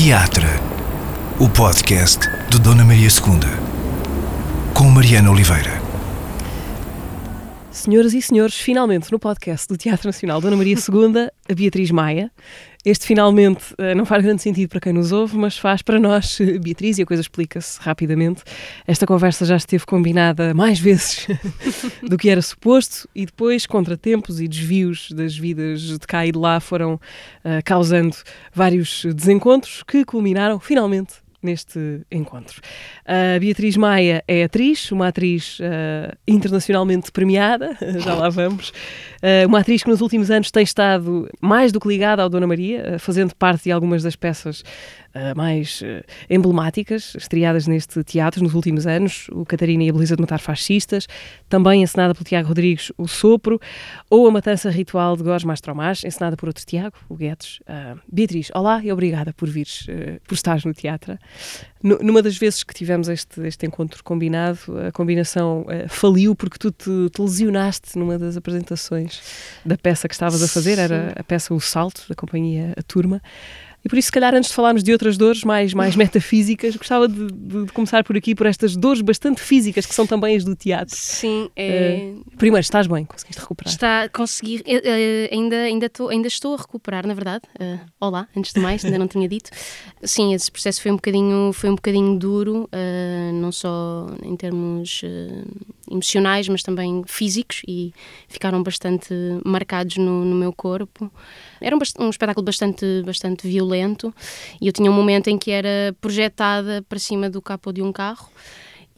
Teatro, o podcast de Dona Maria II, com Mariana Oliveira. Senhoras e senhores, finalmente no podcast do Teatro Nacional Dona Maria II, a Beatriz Maia. Este finalmente eh, não faz grande sentido para quem nos ouve, mas faz para nós, Beatriz, e a coisa explica-se rapidamente. Esta conversa já esteve combinada mais vezes do que era suposto, e depois contratempos e desvios das vidas de cá e de lá foram uh, causando vários desencontros que culminaram finalmente neste encontro. A Beatriz Maia é atriz, uma atriz uh, internacionalmente premiada, já lá vamos, uh, uma atriz que nos últimos anos tem estado mais do que ligada ao Dona Maria, uh, fazendo parte de algumas das peças mais emblemáticas, estreadas neste teatro nos últimos anos, o Catarina e a Beleza de Matar Fascistas, também encenada pelo Tiago Rodrigues, O Sopro, ou a Matança Ritual de Gós Mastromás, encenada por outro Tiago, o Guedes. Beatriz, olá e obrigada por vires, por estares no teatro. Numa das vezes que tivemos este, este encontro combinado, a combinação uh, faliu porque tu te, te, lesionaste numa das apresentações da peça que estavas a fazer, Sim. era a peça O Salto, da companhia A Turma. E por isso, se calhar, antes de falarmos de outras dores mais, mais metafísicas, gostava de, de, de, começar por aqui, por estas dores bastante físicas, que são também as do teatro. Sim. É... Uh, primeiro, estás bem? Conseguiste recuperar? Está, consegui. Uh, ainda, ainda, tô, ainda estou a recuperar, na verdade. Uh, olá, antes de mais, ainda não tinha dito. Sim, esse processo foi um bocadinho, foi um bocadinho duro, não só em termos emocionais, mas também físicos, e ficaram bastante marcados no, no meu corpo. Era um, um espetáculo bastante, bastante violento e eu tinha um momento em que era projetada para cima do capô de um carro.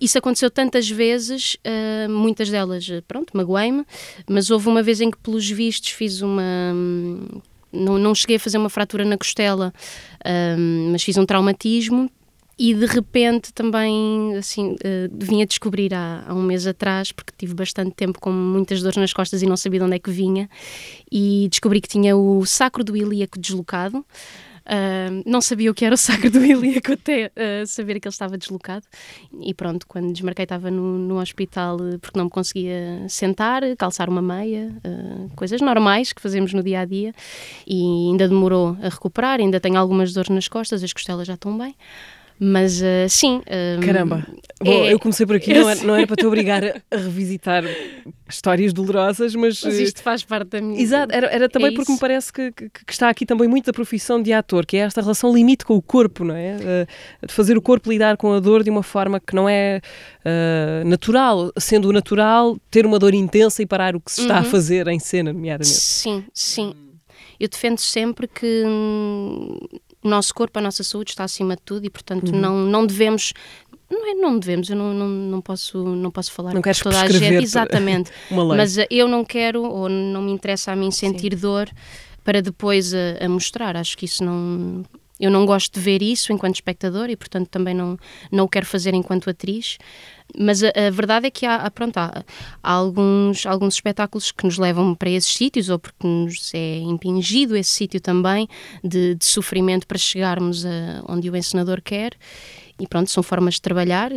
Isso aconteceu tantas vezes, uh, muitas delas, pronto, magoei-me, mas houve uma vez em que, pelos vistos, fiz uma. Não, não cheguei a fazer uma fratura na costela, uh, mas fiz um traumatismo e de repente também assim uh, vim a descobrir há, há, um mês atrás porque tive bastante tempo com muitas dores nas costas e não sabia de onde é que vinha e descobri que tinha o sacro do ilíaco deslocado Uh, não sabia o que era o sacro do ilíaco até uh, saber que ele estava deslocado. E pronto, quando desmarquei, estava no, no hospital porque não me conseguia sentar, calçar uma meia, uh, coisas normais que fazemos no dia a dia. E ainda demorou a recuperar, ainda tenho algumas dores nas costas, as costelas já estão bem. Mas uh, sim. Um, Caramba! Bom, é, eu comecei por aqui, não era, não era para te obrigar a revisitar histórias dolorosas, mas. Mas isto faz parte da minha. Exato, era, era também é porque me parece que, que, que, está aqui também muito da profissão de ator, que é esta relação limite com o corpo, não é? Uh, de fazer o corpo lidar com a dor de uma forma que não é uh, natural, sendo natural ter uma dor intensa e parar o que se está uhum. a fazer em cena, nomeadamente. Sim, sim. Eu defendo sempre que. O nosso corpo, a nossa saúde está acima de tudo e, portanto, uhum. não, não devemos não é não devemos, eu não, não, não posso não posso falar não com toda a gente, exatamente, mas eh, eu não quero ou não me interessa a mim sentir Sim. dor para depois a, eh, a, mostrar, acho que isso não eu não gosto de ver isso enquanto espectador e portanto também não não o quero fazer enquanto atriz mas a, a, verdade é que há, pronto, há, há, alguns, alguns espetáculos que nos levam para esses sítios ou porque nos é impingido esse sítio também de, de, sofrimento para chegarmos a onde o encenador quer. E pronto, são formas de trabalhar,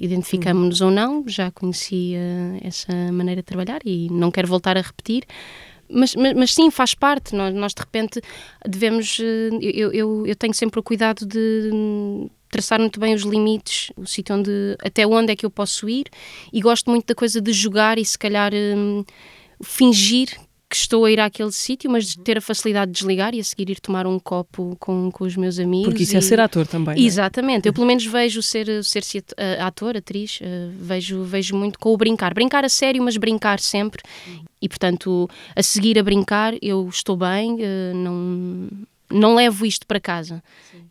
identificamos-nos ou não, já conhecia essa maneira de trabalhar e não quero voltar a repetir. Mas, mas, mas, sim, faz parte. Nós, nós de repente devemos. Eh, eu, eu, eu tenho sempre o cuidado de traçar muito bem os limites, o sítio onde até onde é que eu posso ir e gosto muito da coisa de jogar e se calhar hum, fingir que estou a ir àquele sítio, mas ter a facilidade de desligar e a seguir ir tomar um copo com, com os meus amigos. Porque isso é e... é ser ator também. Exatamente, é? eu pelo menos vejo ser, ser, ser uh, ator, atriz, uh, vejo, vejo muito com o brincar. Brincar a sério, mas brincar sempre. E portanto, a seguir a brincar, eu estou bem, uh, não não levo isto para casa.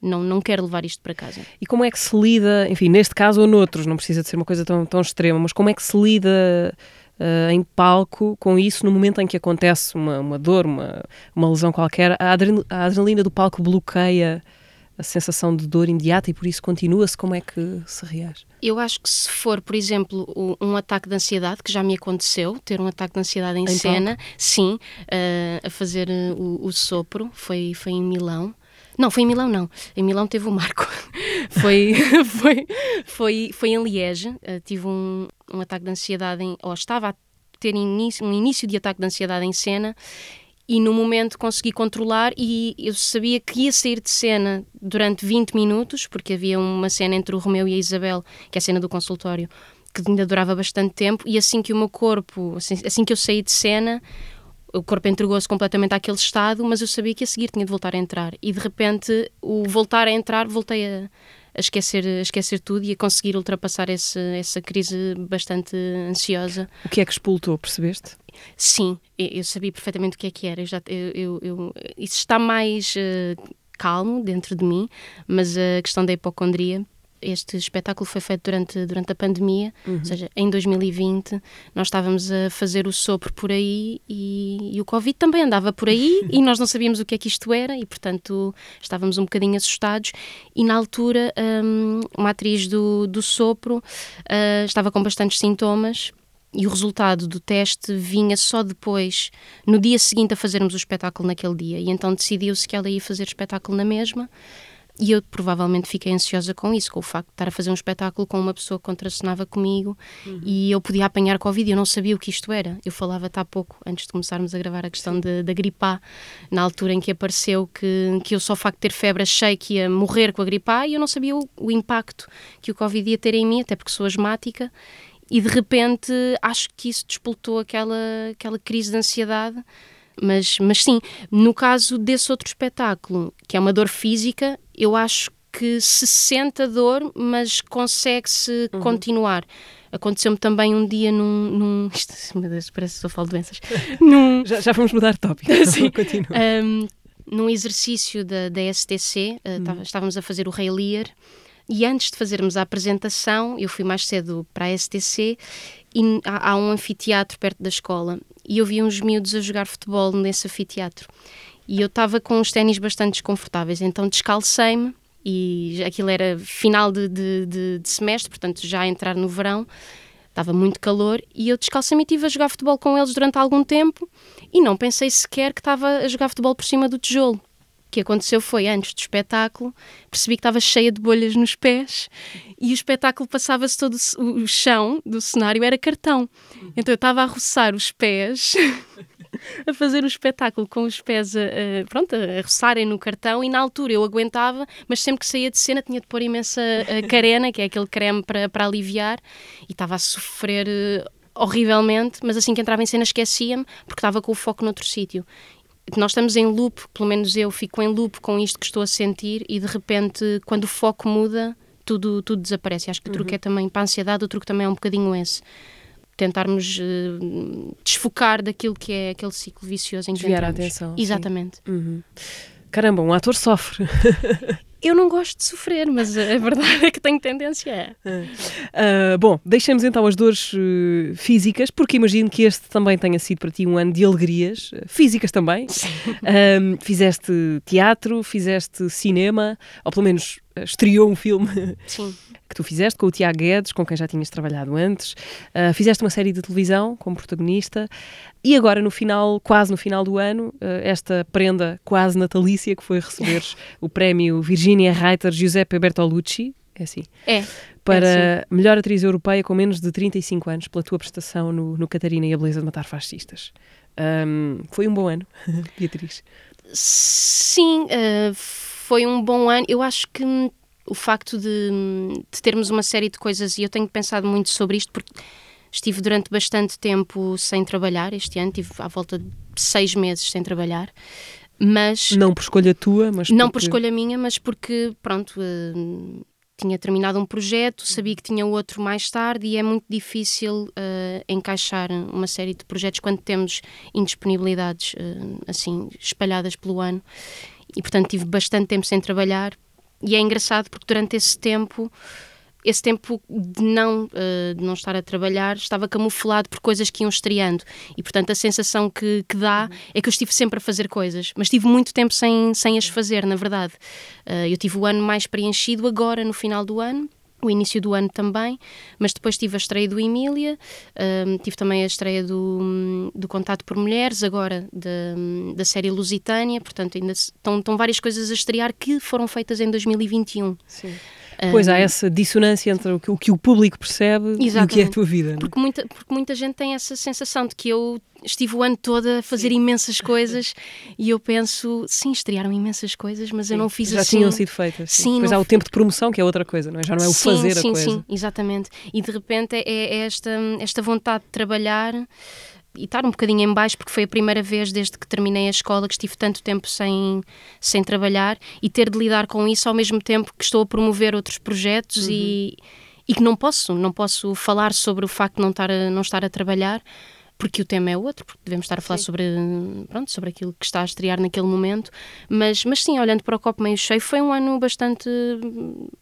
Não, não quero levar isto para casa. E como é que se lida, enfim, neste caso ou noutros, não precisa de ser uma coisa tão, tão extrema, mas como é que se lida uh, em palco com isso no momento em que acontece uma, uma dor, uma, uma lesão qualquer? A, a adrenalina do palco bloqueia a sensação de dor imediata e por isso continua-se? Como é que se reage? Eu acho que se for, por exemplo, um ataque de ansiedade, que já me aconteceu, ter um ataque de ansiedade em, em cena, palco? sim, uh, a fazer uh, o, o, sopro, foi, foi em Milão. Não, foi em Milão, não. Em Milão teve o Marco. foi, foi, foi, foi em Liege. Uh, tive um, um ataque de ansiedade, em, ou estava a ter início, um início de ataque de ansiedade em cena e no momento consegui controlar e eu sabia que ia sair de cena durante 20 minutos, porque havia uma cena entre o Romeu e a Isabel, que é a cena do consultório, que ainda durava bastante tempo, e assim que o meu corpo, assim, assim que eu saí de cena, o corpo entregou-se completamente àquele estado, mas eu sabia que a seguir tinha de voltar a entrar. E de repente, o voltar a entrar, voltei a, a esquecer, a esquecer tudo e a conseguir ultrapassar esse, essa crise bastante ansiosa. O que é que expultou, percebeste? Sim, eu sabia perfeitamente o que é que era. Eu já, eu, eu, eu isso está mais uh, calmo dentro de mim, mas a questão da hipocondria este espetáculo foi feito durante, durante a pandemia, uhum. ou seja, em 2020 nós estávamos a fazer o sopro por aí e, e o Covid também andava por aí e nós não sabíamos o que é que isto era e, portanto, estávamos um bocadinho assustados e na altura um, uma atriz do, do sopro uh, estava com bastantes sintomas e o resultado do teste vinha só depois, no dia seguinte a fazermos o espetáculo naquele dia. E então decidiu-se que ela ia fazer espetáculo na mesma. E eu provavelmente fiquei ansiosa com isso, com o facto de estar a fazer um espetáculo com uma pessoa que contracenava comigo uhum. e eu podia apanhar Covid e eu não sabia o que isto era. Eu falava-te há pouco, antes de começarmos a gravar, a questão de, da gripe A, na altura em que apareceu que, que eu só o facto de ter febre achei que ia morrer com a gripe A e eu não sabia o, o impacto que o Covid ia ter em mim, até porque sou asmática e de repente acho que isso despoltou aquela, aquela crise de ansiedade. Mas, mas sim, no caso desse outro espetáculo, que é uma dor física, eu acho que se sente a dor, mas consegue-se uhum. continuar. Aconteceu-me também um dia num. num isto, meu Deus, parece que só falo doenças. num, já, já vamos mudar de tópico. Sim. Continua. Um, num exercício da, da STC, uh, uhum. estávamos a fazer o Rei Lear e antes de fazermos a apresentação, eu fui mais cedo para a STC e há, há um anfiteatro perto da escola. E eu vi uns miúdos a jogar futebol nesse anfiteatro. E eu estava com uns ténis bastante desconfortáveis, então descalcei-me e aquilo era final de, de, de, de, semestre, portanto já a entrar no verão, estava muito calor. E eu descalcei-me estive a jogar futebol com eles durante algum tempo e não pensei sequer que estava a jogar futebol por cima do tijolo que aconteceu foi antes do espetáculo, percebi que estava cheia de bolhas nos pés e o espetáculo passava-se todo o chão do cenário era cartão. Então eu estava a roçar os pés, a fazer o espetáculo com os pés a, a, pronto, a roçarem no cartão e na altura eu aguentava, mas sempre que saía de cena tinha de pôr imensa carena, que é aquele creme para, para aliviar, e estava a sofrer uh, horrivelmente, mas assim que entrava em cena esquecia-me porque estava com o foco noutro sítio nós estamos em loop, pelo menos eu fico em loop com isto que estou a sentir e de repente, quando o foco muda, tudo, tudo desaparece. Acho que o truque uhum. é também para a ansiedade, o truque também é um bocadinho esse. Tentarmos uh, desfocar daquilo que é aquele ciclo vicioso em que Desviar a atenção. Exatamente. Uhum. Caramba, um ator sofre. Eu não gosto de sofrer, mas a verdade é que tenho tendência a. Uh, bom, deixemos então as dores uh, físicas, porque imagino que este também tenha sido para ti um ano de alegrias, uh, físicas também. fizeste teatro, fizeste cinema, ou pelo menos estreou um filme Sim. que tu fizeste com o Tiago Guedes, com quem já tinhas trabalhado antes. Uh, fizeste uma série de televisão como protagonista. E agora, no final, quase no final do ano, uh, esta prenda quase natalícia que foi receber o prémio Virginia Reiter Giuseppe Bertolucci. É assim. É. Para é assim. melhor atriz europeia com menos de 35 anos, pela tua prestação no, no Catarina e a Beleza de Matar Fascistas. Um, foi um bom ano, Beatriz? Sim, uh, foi um bom ano. Eu acho que o facto de, de, termos uma série de coisas, e eu tenho pensado muito sobre isto, porque estive durante bastante tempo sem trabalhar este ano, tive à volta de seis meses sem trabalhar. Mas. Não por escolha tua, mas. Não porque... por escolha minha, mas porque, pronto, uh, tinha terminado um projeto, sabia que tinha outro mais tarde e é muito difícil uh, encaixar uma série de projetos quando temos indisponibilidades uh, assim espalhadas pelo ano e portanto tive bastante tempo sem trabalhar e é engraçado porque durante esse tempo esse tempo de não, uh, de não estar a trabalhar estava camuflado por coisas que iam estreando e portanto a sensação que, que dá é que eu estive sempre a fazer coisas mas tive muito tempo sem, sem as fazer na verdade uh, eu tive o ano mais preenchido agora no final do ano o início do ano também, mas depois tive a estreia do Emília, um, tive também a estreia do, do Contato por Mulheres, agora da, da série Lusitânia, portanto ainda estão, estão várias coisas a estrear que foram feitas em 2021. Sim. Pois há essa dissonância entre o que o, que o público percebe e o que é a Exatamente. tua vida. não é? Porque muita, porque muita gente tem essa sensação de que eu estive o ano todo a fazer imensas coisas e eu penso, sim, estrearam imensas coisas, mas eu não fiz Já assim. tinham sido feitas. Sim, Depois não há o tempo de promoção, que é outra coisa, não é? Já não é o sim, fazer sim, a coisa. Sim, exatamente. E de repente é, é esta, esta vontade de trabalhar e estar um bocadinho em baixo, porque foi a primeira vez desde que terminei a escola que estive tanto tempo sem, sem trabalhar e ter de lidar com isso ao mesmo tempo que estou a promover outros projetos e, e que não posso, não posso falar sobre o facto de não estar a, não estar a trabalhar porque o tema é outro, porque devemos estar a falar sobre, pronto, sobre aquilo que está a estrear naquele momento, mas, mas sim, olhando para o copo meio cheio, foi um ano bastante,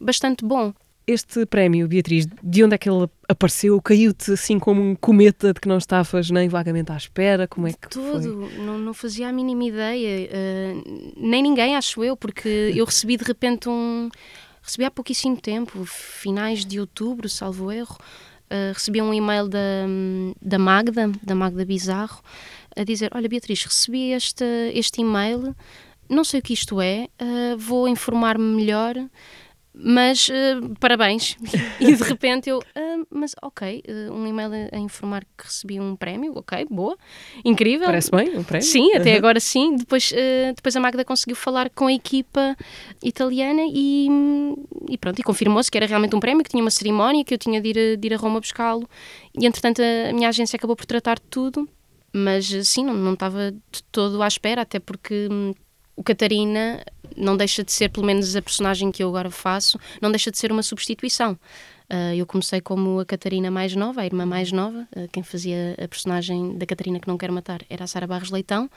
bastante bom. Este prémio, Beatriz, de onde é que ele apareceu? Caiu-te assim como um cometa de que não estavas nem vagamente à espera? Como é que foi? Tudo, não, não fazia a mínima ideia, eh, nem ninguém, acho eu, porque eu recebi de repente um. Recebi há pouquíssimo tempo, finais de outubro, salvo erro, eh, recebi um e-mail da, da Magda, da Magda Bizarro, a dizer: Olha, Beatriz, recebi este, este e-mail, não sei o que isto é, eh, vou informar-me melhor. Mas eh, parabéns. E de repente eu, "Ah, mas ok, eh, um e-mail a, a informar que recebi um prémio, ok, boa, incrível. Parece bem, um prémio? Sim, até Uhum. agora sim. Depois, eh, depois a Magda conseguiu falar com a equipa italiana e, e pronto, e confirmou-se que era realmente um prémio, que tinha uma cerimónia, que eu tinha de ir, a- de ir a Roma buscá-lo. E entretanto a minha agência acabou por tratar de tudo, mas sim, não, não estava de todo à espera, até porque hum, o Catarina não deixa de ser, pelo menos a personagem que eu agora faço, não deixa de ser uma substituição. Ah, eu comecei como a Catarina mais nova, a irmã mais nova. Ah, quem fazia a personagem da Catarina que não quer matar era a Sara Barros Leitão.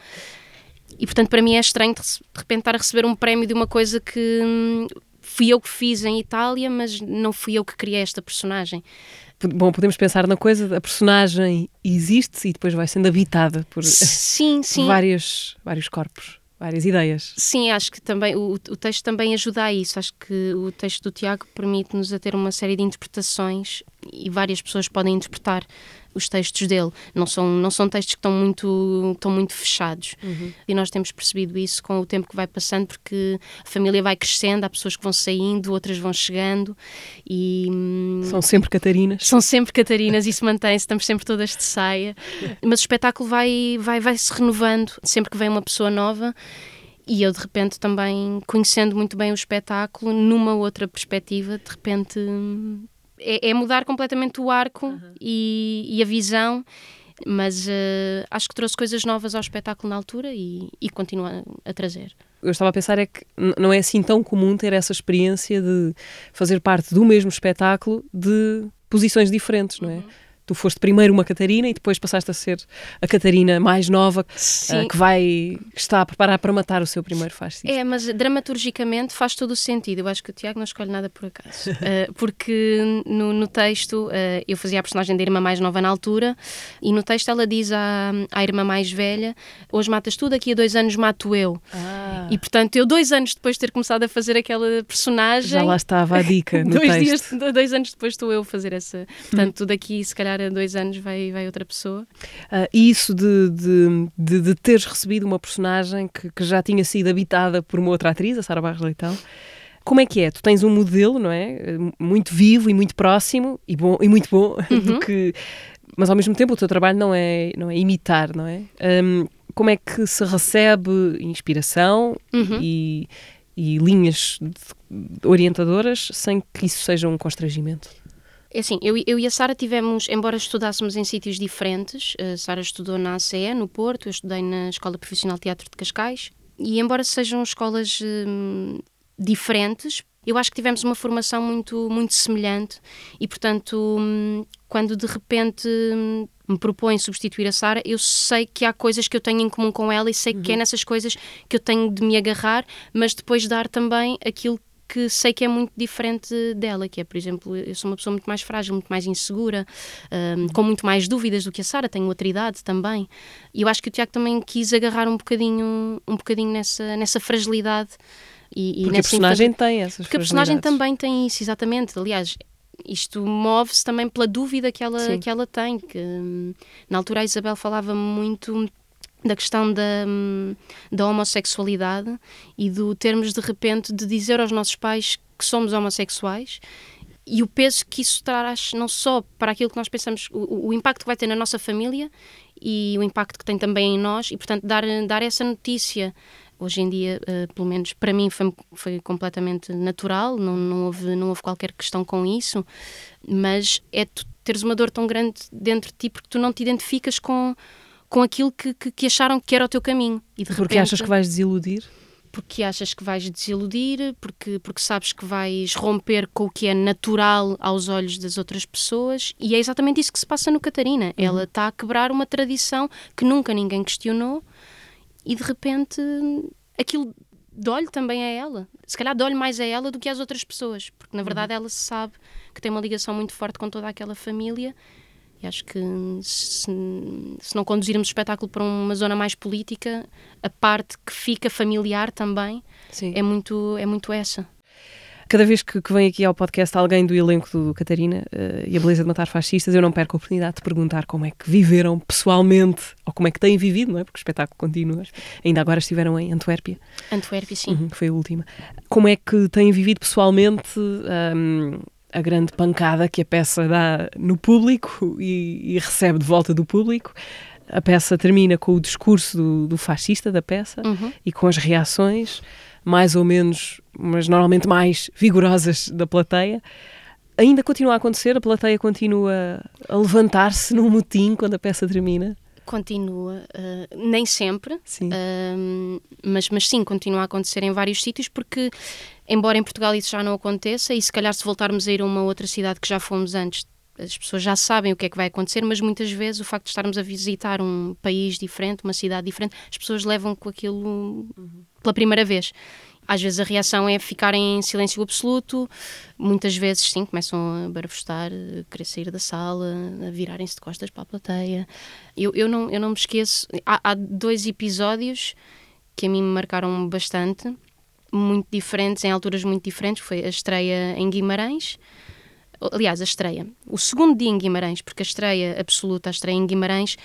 E portanto, para mim é estranho de, de repente estar a receber um prémio de uma coisa que hum, fui eu que fiz em Itália, mas não fui eu que criei esta personagem. Bom, podemos pensar na coisa, a personagem existe e depois vai sendo habitada por Sim, sim. vários, vários corpos, várias ideias. Sim, acho que também o, o texto também ajuda a isso. Acho que o texto do Tiago permite-nos a ter uma série de interpretações e várias pessoas podem interpretar os textos dele. Não são, não são textos que estão muito, estão muito fechados. E nós temos percebido isso com o tempo que vai passando, porque a família vai crescendo, há pessoas que vão saindo, outras vão chegando e. hum, São sempre Catarinas. são sempre Catarinas, isso mantém-se, estamos sempre todas de saia. Mas o espetáculo vai, vai, vai se renovando sempre que vem uma pessoa nova. E eu, de repente, também conhecendo muito bem o espetáculo, numa outra perspectiva, de repente hum, é, é mudar completamente o arco e, e a visão. Mas eh, acho que trouxe coisas novas ao espetáculo na altura e, e continua a trazer. Eu estava a pensar é que não é assim tão comum ter essa experiência de fazer parte do mesmo espetáculo de posições diferentes, não é? Tu foste primeiro uma Catarina e depois passaste a ser a Catarina mais nova ah, que vai que está a preparar para matar o seu primeiro fascista. É, mas dramaturgicamente faz todo o sentido. Eu acho que o Tiago não escolhe nada por acaso. Uh, porque no, no texto uh, eu fazia a personagem da irmã mais nova na altura e no texto ela diz à, à irmã mais velha: Hoje matas tu, daqui a dois anos mato eu. Ah, E portanto, eu, dois anos depois de ter começado a fazer aquela personagem. já lá estava a dica no dois, texto. dias, dois anos depois estou eu a fazer essa. Portanto, daqui, se calhar, a dois anos vai, vai outra pessoa. E isso de, de, de, de teres recebido uma personagem que, que já tinha sido habitada por uma outra atriz, a Sara Barros Leitão, como é que é? Tu tens um modelo, não é? Muito vivo e muito próximo e, bom, e muito bom, do que, mas ao mesmo tempo o teu trabalho não é, não é imitar, não é? Hum, como é que se recebe inspiração Uhum. e, e linhas orientadoras sem que isso seja um constrangimento? É assim, eu, eu e a Sara tivemos, embora estudássemos em sítios diferentes, a Sara estudou na ACE, no Porto, eu estudei na Escola Profissional de Teatro de Cascais, e embora sejam escolas hum, diferentes, eu acho que tivemos uma formação muito, muito semelhante e, portanto, hum, quando de repente hum, me propõem substituir a Sara, eu sei que há coisas que eu tenho em comum com ela e sei que é nessas coisas que eu tenho de me agarrar, mas depois dar também aquilo que sei que é muito diferente dela, que é, por exemplo, eu sou uma pessoa muito mais frágil, muito mais insegura, hum, com muito mais dúvidas do que a Sara, tenho outra idade também. E eu acho que o Tiago também quis agarrar um bocadinho, um bocadinho nessa, nessa fragilidade. E, e Porque a personagem tem essas porque a personagem também tem isso, exatamente. Aliás, isto move-se também pela dúvida que ela, Sim. que ela tem. Que, hum, na altura a Isabel falava muito da questão da, hum, da homossexualidade e do termos de repente de dizer aos nossos pais que somos homossexuais e o peso que isso traz não só para aquilo que nós pensamos, o, o, impacto que vai ter na nossa família e o impacto que tem também em nós e portanto dar, dar essa notícia. Hoje em dia, uh, pelo menos para mim, foi, foi completamente natural, não, não, houve, não houve qualquer questão com isso, mas é tu teres uma dor tão grande dentro de ti porque tu não te identificas com, com aquilo que, que, que acharam que era o teu caminho. E de porque repente, achas que vais desiludir? Porque achas que vais desiludir, porque, porque sabes que vais romper com o que é natural aos olhos das outras pessoas, e é exatamente isso que se passa no Catarina. Uhum. Ela está a quebrar uma tradição que nunca ninguém questionou e de repente aquilo dói também a ela. Se calhar dói mais a ela do que às outras pessoas, porque na verdade uhum. ela sabe que tem uma ligação muito forte com toda aquela família. E acho que se, se não conduzirmos o espetáculo para uma zona mais política, a parte que fica familiar também Sim. é muito é muito essa cada vez que, que, vem aqui ao podcast alguém do elenco do, Catarina uh, e a Beleza de Matar Fascistas, eu não perco a oportunidade de perguntar como é que viveram pessoalmente ou como é que têm vivido, não é? Porque o espetáculo continua. Ainda agora estiveram em Antuérpia. Antuérpia, sim. Uhum, foi a última. Como é que têm vivido pessoalmente um, a grande pancada que a peça dá no público e, e recebe de volta do público? A peça termina com o discurso do, do fascista da peça uhum. e com as reações mais ou menos, mas normalmente mais vigorosas da plateia. Ainda continua a acontecer? A plateia continua a levantar-se num motim quando a peça termina? Continua, uh, nem sempre, sim. Uh, mas, mas sim, continua a acontecer em vários sítios, porque, embora em Portugal isso já não aconteça, e se calhar se voltarmos a ir a uma outra cidade que já fomos antes, as pessoas já sabem o que é que vai acontecer, mas muitas vezes o facto de estarmos a visitar um país diferente, uma cidade diferente, as pessoas levam com aquilo uhum. pela primeira vez. Às vezes a reação é ficar em silêncio absoluto, muitas vezes sim, começam a barafustar, a querer sair da sala, a virarem-se de costas para a plateia. Eu, eu, não, eu não me esqueço. Há, há dois episódios que a mim me marcaram bastante, muito diferentes, em alturas muito diferentes. Foi a estreia em Guimarães aliás, a estreia. O segundo dia em Guimarães, porque a estreia absoluta, a estreia em Guimarães,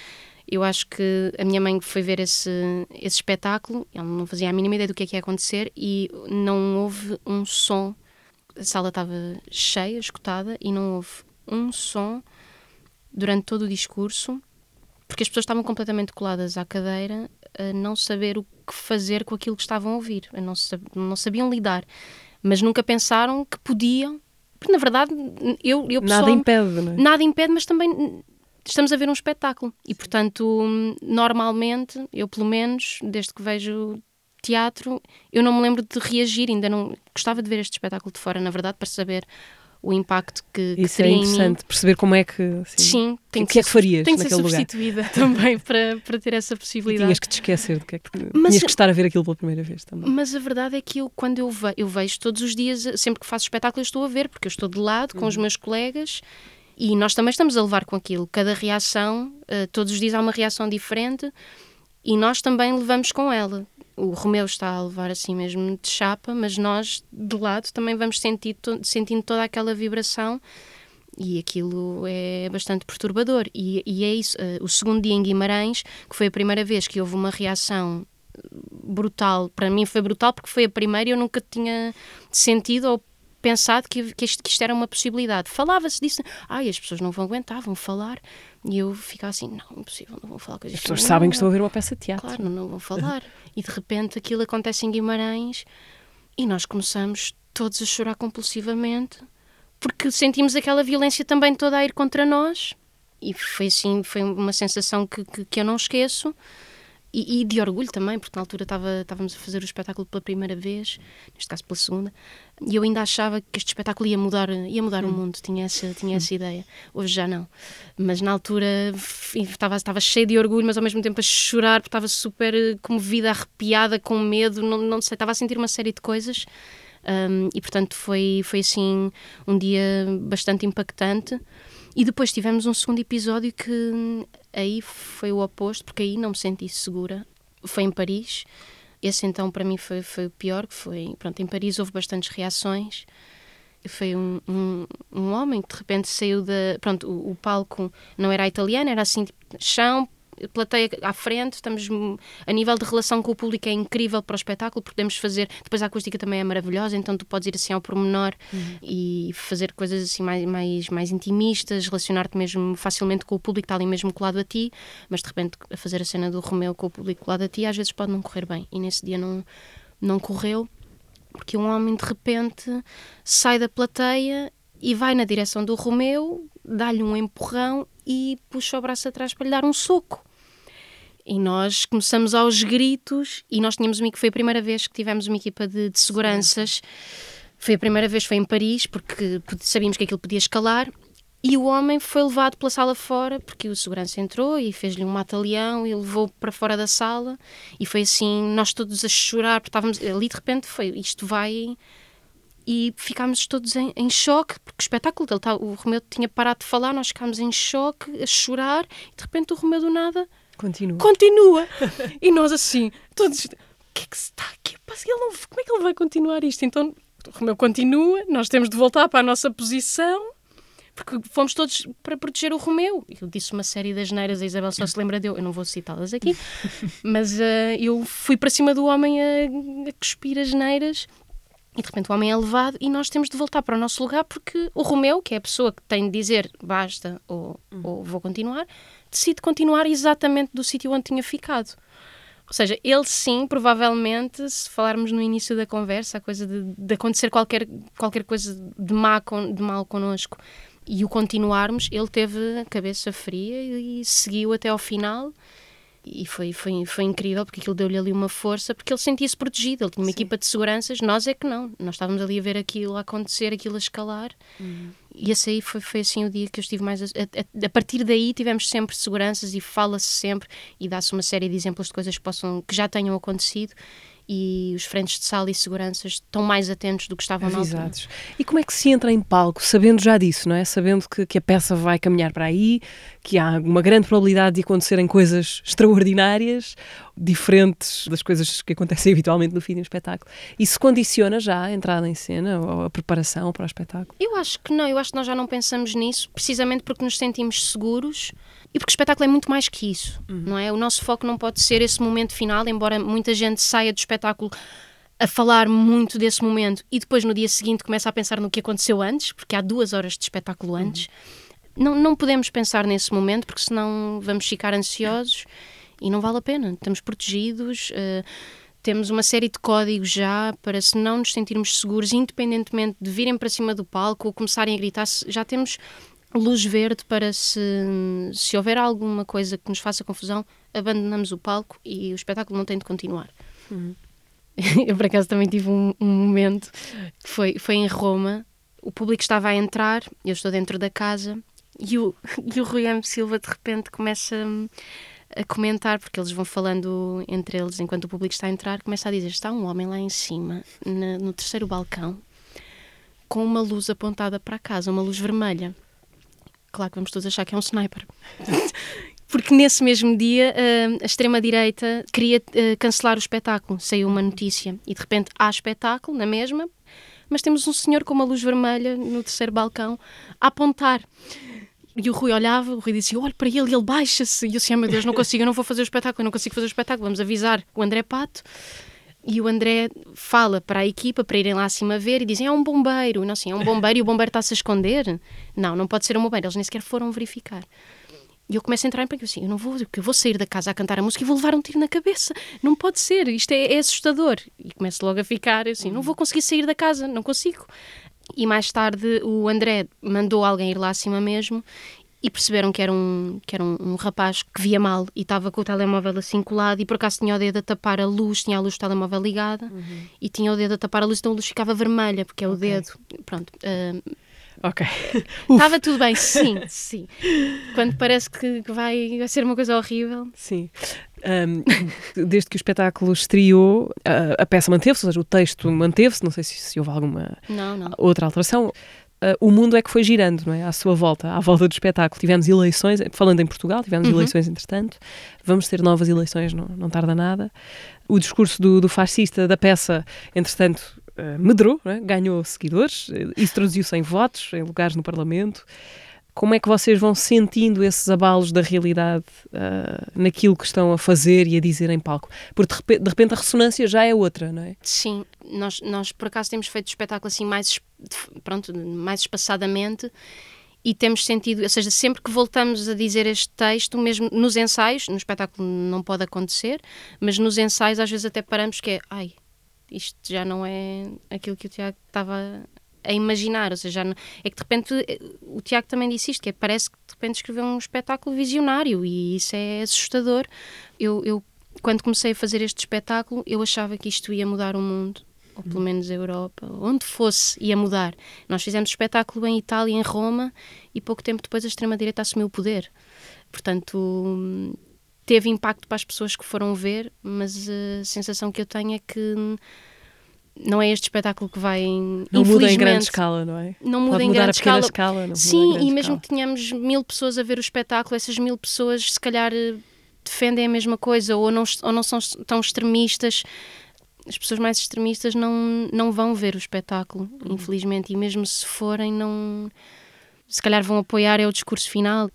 eu acho que a minha mãe foi ver esse, esse espetáculo, ela não fazia a mínima ideia do que é que ia acontecer e não houve um som. A sala estava cheia, escutada, e não houve um som durante todo o discurso, porque as pessoas estavam completamente coladas à cadeira, a não saber o que fazer com aquilo que estavam a ouvir, a não, não sabiam lidar, mas nunca pensaram que podiam porque na verdade eu, eu Nada impede, não é? Nada impede, mas também estamos a ver um espetáculo. E portanto, normalmente, eu pelo menos, desde que vejo teatro, eu não me lembro de reagir, ainda não gostava de ver este espetáculo de fora, na verdade, para saber o impacto que, Isso que é interessante, perceber como é que. Assim, Sim, tem que, que, é que farias tem que ser substituída lugar. também para, para ter essa possibilidade. E tinhas que te esquecer de que é que mas, tinhas que estar a ver aquilo pela primeira vez também. Mas a verdade é que eu, quando eu, ve eu vejo todos os dias, sempre que faço espetáculo, eu estou a ver, porque eu estou de lado com uhum. os meus colegas e nós também estamos a levar com aquilo. Cada reação, uh, todos os dias há uma reação diferente e nós também levamos com ela o Romeu está a levar assim mesmo de chapa, mas nós de lado também vamos sentir, sentindo toda aquela vibração e aquilo é bastante perturbador. E, e é isso. Uh, o segundo dia em Guimarães, que foi a primeira vez que houve uma reação brutal, para mim foi brutal porque foi a primeira e eu nunca tinha sentido ou pensado que, que, isto, que isto era uma possibilidade. Falava-se disso, ai, as pessoas não vão aguentar, vão falar. E eu ficava assim, não, impossível, não vão falar coisas As pessoas não, sabem que estão a ver uma peça de teatro. Claro, não, não vão falar. e de repente aquilo acontece em Guimarães e nós começamos todos a chorar compulsivamente porque sentimos aquela violência também toda a ir contra nós. E foi assim, foi uma sensação que, que, que eu não esqueço e, e, de orgulho também, porque na altura estava, estávamos a fazer o espetáculo pela primeira vez, neste caso pela segunda, e eu ainda achava que este espetáculo ia mudar, ia mudar hum. o mundo, tinha essa, tinha essa ideia. Hoje já não. Mas na altura estava, estava cheio de orgulho, mas ao mesmo tempo a chorar, porque estava super comovida, arrepiada, com medo, não, não sei, estava a sentir uma série de coisas. Um, e portanto foi, foi assim um dia bastante impactante. E depois tivemos um segundo episódio que aí foi o oposto, porque aí não me senti segura. Foi em Paris. Esse então para mim foi, foi o pior, que foi, pronto, em Paris houve bastantes reações. Foi um, um, um homem que de repente saiu da. Pronto, o, o, palco não era italiano, era assim, tipo, chão, plateia à frente, estamos a nível de relação com o público é incrível para o espetáculo, podemos fazer, depois a acústica também é maravilhosa, então tu podes ir assim ao pormenor uhum. e fazer coisas assim mais, mais, mais intimistas, relacionar-te mesmo facilmente com o público que está ali mesmo colado a ti, mas de repente a fazer a cena do Romeu com o público colado a ti às vezes pode não correr bem e nesse dia não, não correu porque um homem de repente sai da plateia e vai na direção do Romeu, dá-lhe um empurrão e puxa o braço atrás para lhe dar um soco. E nós começamos aos gritos e nós tínhamos uma, foi a primeira vez que tivemos uma equipa de, de seguranças. Foi a primeira vez, foi em Paris, porque sabíamos que aquilo podia escalar e o homem foi levado pela sala fora, porque o segurança entrou e fez-lhe um mata-leão e levou para fora da sala. E foi assim, nós todos a chorar, porque estávamos ali de repente foi, isto vai. E ficámos todos em, em choque, porque espetáculo dele, tá, o Romeu tinha parado de falar, nós ficámos em choque, a chorar, e de repente o Romeu do nada continua. Continua! e nós assim, todos, o que é que se está aqui? Ele não, como é que ele vai continuar isto? Então o Romeu continua, nós temos de voltar para a nossa posição porque fomos todos para proteger o Romeu. Eu disse uma série das neiras, a Isabel só se lembra de eu, eu não vou citá-las aqui, mas uh, eu fui para cima do homem a, a cuspir as neiras e de repente o homem é levado e nós temos de voltar para o nosso lugar porque o Romeu, que é a pessoa que tem de dizer basta ou, uhum. ou vou continuar, decide continuar exatamente do sítio onde tinha ficado. Ou seja, ele sim, provavelmente, se falarmos no início da conversa, a coisa de, de acontecer qualquer, qualquer coisa de, má, de mal connosco, e o continuarmos, ele teve a cabeça fria e seguiu até ao final. E foi, foi, foi incrível porque aquilo deu-lhe ali uma força, porque ele sentia-se protegido. Ele tinha uma Sim. equipa de seguranças, nós é que não. Nós estávamos ali a ver aquilo a acontecer, aquilo a escalar. Uhum. E esse aí foi, foi assim o dia que eu estive mais. A, a, a partir daí tivemos sempre seguranças e fala-se sempre e dá-se uma série de exemplos de coisas que, possam, que já tenham acontecido e os frentes de sala e seguranças estão mais atentos do que estavam Avisados. E como é que se entra em palco, sabendo já disso, não é? Sabendo que, que a peça vai caminhar para aí, que há uma grande probabilidade de acontecerem coisas extraordinárias, diferentes das coisas que acontecem habitualmente no fim de um espetáculo. Isso condiciona já a entrada em cena ou a preparação para o espetáculo? Eu acho que não, eu acho que nós já não pensamos nisso, precisamente porque nos sentimos seguros e porque o espetáculo é muito mais que isso, uhum. não é? O nosso foco não pode ser esse momento final, embora muita gente saia do espetáculo a falar muito desse momento e depois no dia seguinte começa a pensar no que aconteceu antes, porque há duas horas de espetáculo uhum. antes. Uhum. Não, não podemos pensar nesse momento porque senão vamos ficar ansiosos e não vale a pena. Estamos protegidos. Uh, temos uma série de códigos já para se não nos sentirmos seguros, independentemente de virem para cima do palco ou começarem a gritar, já temos luz verde para se, se houver alguma coisa que nos faça confusão, abandonamos o palco e o espetáculo não tem de continuar. Uhum. Eu, por acaso, também tive um, um, momento que foi, foi em Roma. O público estava a entrar, eu estou dentro da casa e o, e o Rui M. Silva de repente começa a comentar, porque eles vão falando entre eles enquanto o público está a entrar, começa a dizer: está um homem lá em cima, na, no terceiro balcão, com uma luz apontada para a casa, uma luz vermelha claro que vamos todos achar que é um sniper. Porque nesse mesmo dia uh, a extrema-direita queria uh, cancelar o espetáculo. Saiu uma notícia e de repente há espetáculo na mesma, mas temos um senhor com uma luz vermelha no terceiro balcão a apontar. E o Rui olhava, o Rui disse: Olha para ele, ele baixa-se. E eu disse: oh, Meu Deus, não consigo, eu não vou fazer o espetáculo, eu não consigo fazer o espetáculo. Vamos avisar o André Pato. E o André fala para a equipa para irem lá acima ver e dizem: é um bombeiro. Não, assim, é um bombeiro e o bombeiro está-se a esconder. Não, não pode ser um bombeiro. Eles nem sequer foram verificar. E eu começo a entrar em pânico assim: eu não vou, eu vou sair da casa a cantar a música e vou levar um tiro na cabeça. Não pode ser, isto é, é assustador. E começo logo a ficar assim: não vou conseguir sair da casa, não consigo. E mais tarde o André mandou alguém ir lá acima mesmo e perceberam que era um, que era um, um rapaz que via mal e estava com o telemóvel assim colado e por acaso tinha o dedo a tapar a luz, tinha a luz do telemóvel ligada uhum. e tinha o dedo a tapar a luz, então a luz ficava vermelha, porque é o okay. dedo. Pronto. Uh, ok. Estava tudo bem, sim, sim. Quando parece que vai, vai ser uma coisa horrível. Sim. Um, desde que o espetáculo estreou, a, a peça manteve-se, ou seja, o texto manteve-se, não sei se, se houve alguma não, não. outra alteração uh, o mundo é que foi girando, não é? À sua volta, à volta do espetáculo. Tivemos eleições, falando em Portugal, tivemos uhum. eleições entretanto, vamos ter novas eleições, não, não tarda nada. O discurso do, do fascista da peça, entretanto, uh, medrou, é? ganhou seguidores, isso traduziu-se em votos, em lugares no Parlamento. como é que vocês vão sentindo esses abalos da realidade uh, naquilo que estão a fazer e a dizer em palco? Porque de repente, de repente, a ressonância já é outra, não é? Sim, nós, nós por acaso temos feito espetáculo assim mais, pronto, mais espaçadamente e temos sentido, ou seja, sempre que voltamos a dizer este texto, mesmo nos ensaios, no espetáculo não pode acontecer, mas nos ensaios às vezes até paramos que é, ai, isto já não é aquilo que o Tiago estava a imaginar, ou seja, é que de repente o Tiago também disse isto, que é, parece que de repente escreveu um espetáculo visionário e isso é assustador. Eu, eu, quando comecei a fazer este espetáculo, eu achava que isto ia mudar o mundo, ou pelo menos a Europa, onde fosse ia mudar. Nós fizemos espetáculo em Itália, em Roma, e pouco tempo depois a extrema-direita assumiu o poder. Portanto, teve impacto para as pessoas que foram ver, mas a sensação que eu tenho é que não é este espetáculo que vai. Não muda em grande escala, não é? Não muda Pode em mudar grande a escala. escala Sim, e mesmo que tenhamos mil pessoas a ver o espetáculo, essas mil pessoas se calhar eh, defendem a mesma coisa ou não, ou não são tão extremistas. As pessoas mais extremistas não, não vão ver o espetáculo, uhum. infelizmente, e mesmo se forem, não. Se calhar vão apoiar é o discurso final.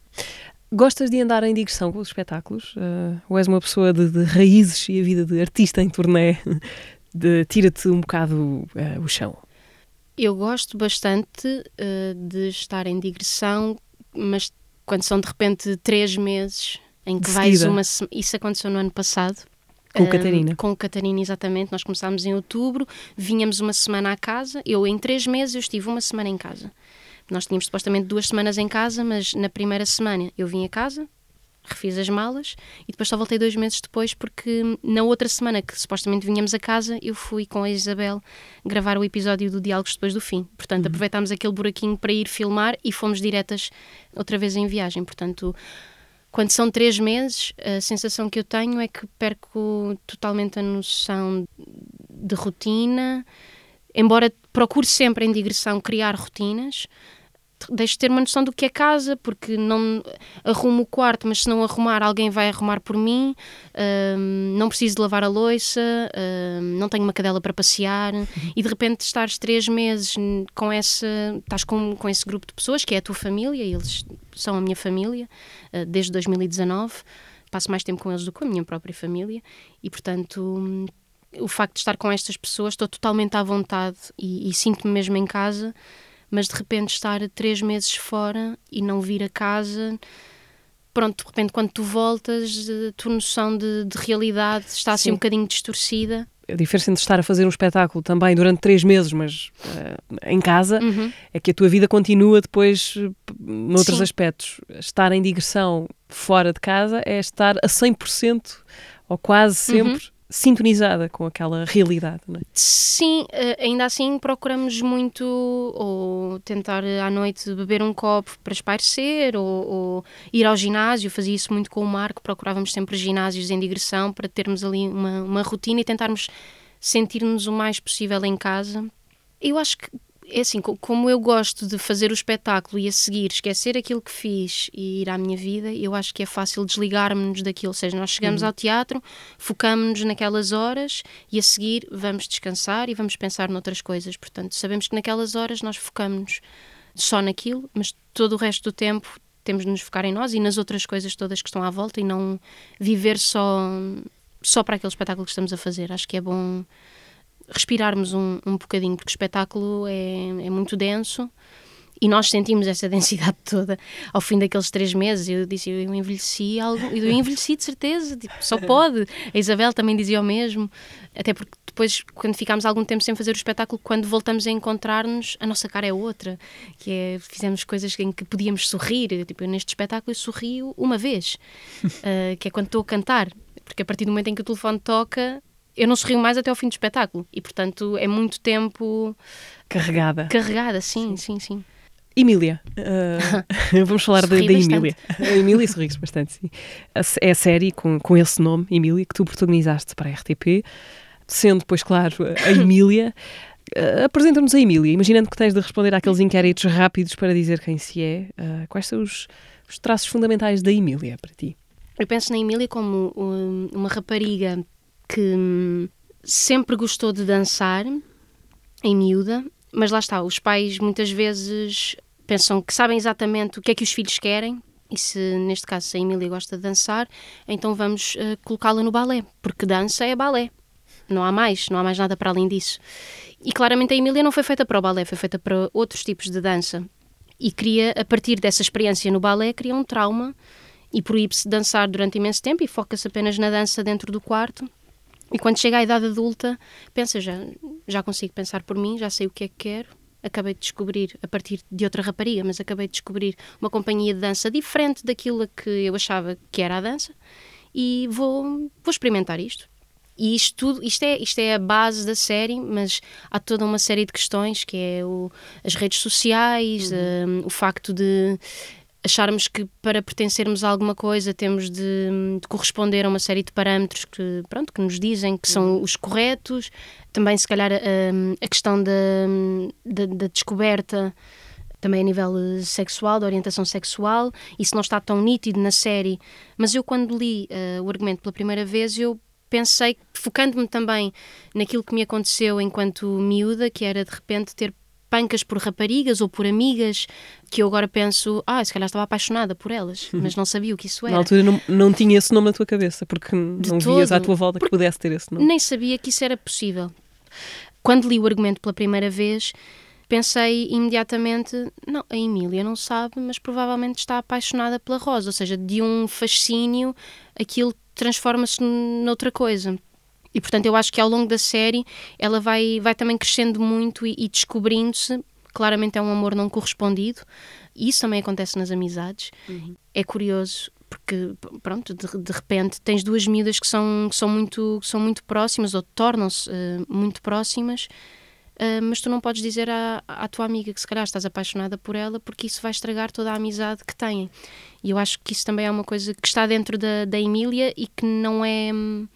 Gostas de andar em digressão com os espetáculos? Uh, ou és uma pessoa de, de raízes e a vida de artista em turnê tira-te um bocado uh, o chão? Eu gosto bastante uh, de estar em digressão, mas quando são de repente três meses em que vais uma Isso aconteceu no ano passado. Com uh, Catarina. Com Catarina, exatamente. Nós começámos em outubro, vinhamos uma semana à casa. Eu, em três meses, eu estive uma semana em casa. Nós tínhamos supostamente duas semanas em casa, mas na primeira semana eu vim a casa, refiz as malas e depois só voltei dois meses depois porque na outra semana que supostamente vinhamos a casa eu fui com a Isabel gravar o episódio do Diálogos depois do fim. Portanto, uhum. aproveitámos aquele buraquinho para ir filmar e fomos diretas outra vez em viagem. Portanto, quando são três meses, a sensação que eu tenho é que perco totalmente a noção de rotina, embora procure sempre em digressão criar rotinas deixo de ter uma noção do que é casa, porque não arrumo o quarto, mas se não arrumar, alguém vai arrumar por mim, um, não preciso de lavar a louça, um, não tenho uma cadela para passear, uhum. e de repente estares três meses com essa, estás com, com esse grupo de pessoas, que é a tua família, eles são a minha família, uh, desde 2019, passo mais tempo com eles do que com a minha própria família, e portanto... o facto de estar com estas pessoas, estou totalmente à vontade e, e sinto-me mesmo em casa mas de repente estar três meses fora e não vir a casa pronto, de repente quando tu voltas, a tua noção de, de realidade está assim Sim. um bocadinho distorcida. A diferença entre estar a fazer um espetáculo também durante três meses, mas uh, em casa, uhum. é que a tua vida continua depois uh, noutros Sim. aspectos. Estar em digressão fora de casa é estar a 100% ou quase sempre uhum sintonizada com aquela realidade, não é? Sim, eh, ainda assim procuramos muito ou tentar à noite beber um copo para espairecer ou, ou, ir ao ginásio, fazia isso muito com o Marco, procurávamos sempre ginásios em digressão para termos ali uma, uma rotina e tentarmos sentir-nos o mais possível em casa. Eu acho que é assim, como eu gosto de fazer o espetáculo e a seguir esquecer aquilo que fiz e ir à minha vida, eu acho que é fácil desligarmos-nos daquilo. Ou seja, nós chegamos uhum. ao teatro, focamos-nos naquelas horas e a seguir vamos descansar e vamos pensar noutras coisas. Portanto, sabemos que naquelas horas nós focamos só naquilo, mas todo o resto do tempo temos de nos focar em nós e nas outras coisas todas que estão à volta e não viver só, só para aquele espetáculo que estamos a fazer. Acho que é bom respirarmos um, um bocadinho, porque o espetáculo é, é muito denso e nós sentimos essa densidade toda ao fim daqueles três meses. Eu disse, eu envelheci algo, eu envelheci de certeza, tipo, só pode. A Isabel também dizia o mesmo, até porque depois, quando ficámos algum tempo sem fazer o espetáculo, quando voltamos a encontrar-nos, a nossa cara é outra, que é, fizemos coisas em que podíamos sorrir. Tipo, eu, neste espetáculo eu sorrio uma vez, uh, que é quando estou a cantar, porque a partir do momento em que o telefone toca, eu não sorrio mais até ao fim do espetáculo. E, portanto, é muito tempo... Carregada. Carregada, sim, sim, sim. sim. Emília, uh, vamos falar da, da Emília. A Emília sorri bastante, sim. É a série com, com esse nome, Emília, que tu protagonizaste para a RTP, sendo, pois claro, a Emília. Uh, Apresenta-nos a Emília, imaginando que tens de responder àqueles inquéritos rápidos para dizer quem se é. Uh, quais são os, os traços fundamentais da Emília para ti? Eu penso na Emília como um, uma rapariga que sempre gostou de dançar, em miúda, mas lá está, os pais muitas vezes pensam que sabem exatamente o que é que os filhos querem. E se, neste caso, se a Emília gosta de dançar, então vamos uh, colocá-la no balé, porque dança é balé. Não há mais, não há mais nada para além disso. E claramente a Emília não foi feita para o balé, foi feita para outros tipos de dança. E queria, a partir dessa experiência no balé, cria um trauma e proíbe-se de dançar durante imenso tempo e foca-se apenas na dança dentro do quarto. E quando chega à idade adulta, pensa, já, já consigo pensar por mim, já sei o que é que quero, acabei de descobrir, a partir de outra rapariga, mas acabei de descobrir uma companhia de dança diferente daquilo que eu achava que era a dança e vou, vou experimentar isto. E isto tudo, isto é, isto é a base da série, mas há toda uma série de questões que é o, as redes sociais, uhum. um, o facto de acharmos que para pertencermos a alguma coisa temos de, de, corresponder a uma série de parâmetros que, pronto, que nos dizem que são uhum. os corretos, também se calhar a, a questão da, da, da, descoberta também a nível eh, sexual, da orientação sexual, isso não está tão nítido na série, mas eu quando li uh, o argumento pela primeira vez eu pensei, focando-me também naquilo que me aconteceu enquanto miúda, que era de repente ter pancas por raparigas ou por amigas que eu agora penso, ah, se calhar estava apaixonada por elas, mas não sabia o que isso era. Na altura não, não tinha esse nome na tua cabeça, porque De não todo, vias à tua volta que pudesse ter esse nome. Nem sabia que isso era possível. Quando li o argumento pela primeira vez, pensei imediatamente, não, a Emília não sabe, mas provavelmente está apaixonada pela Rosa, ou seja, de um fascínio, aquilo transforma-se noutra coisa. E portanto, eu acho que ao longo da série ela vai, vai também crescendo muito e, e descobrindo-se. Claramente é um amor não correspondido. E isso também acontece nas amizades. Uhum. É curioso porque pronto de, de, repente tens duas miúdas que são que são muito que são muito próximas ou tornam-se uh, muito próximas uh, mas tu não podes dizer à, à tua amiga que se calhar estás apaixonada por ela porque isso vai estragar toda a amizade que têm e eu acho que isso também é uma coisa que está dentro da, da Emília e que não é hum,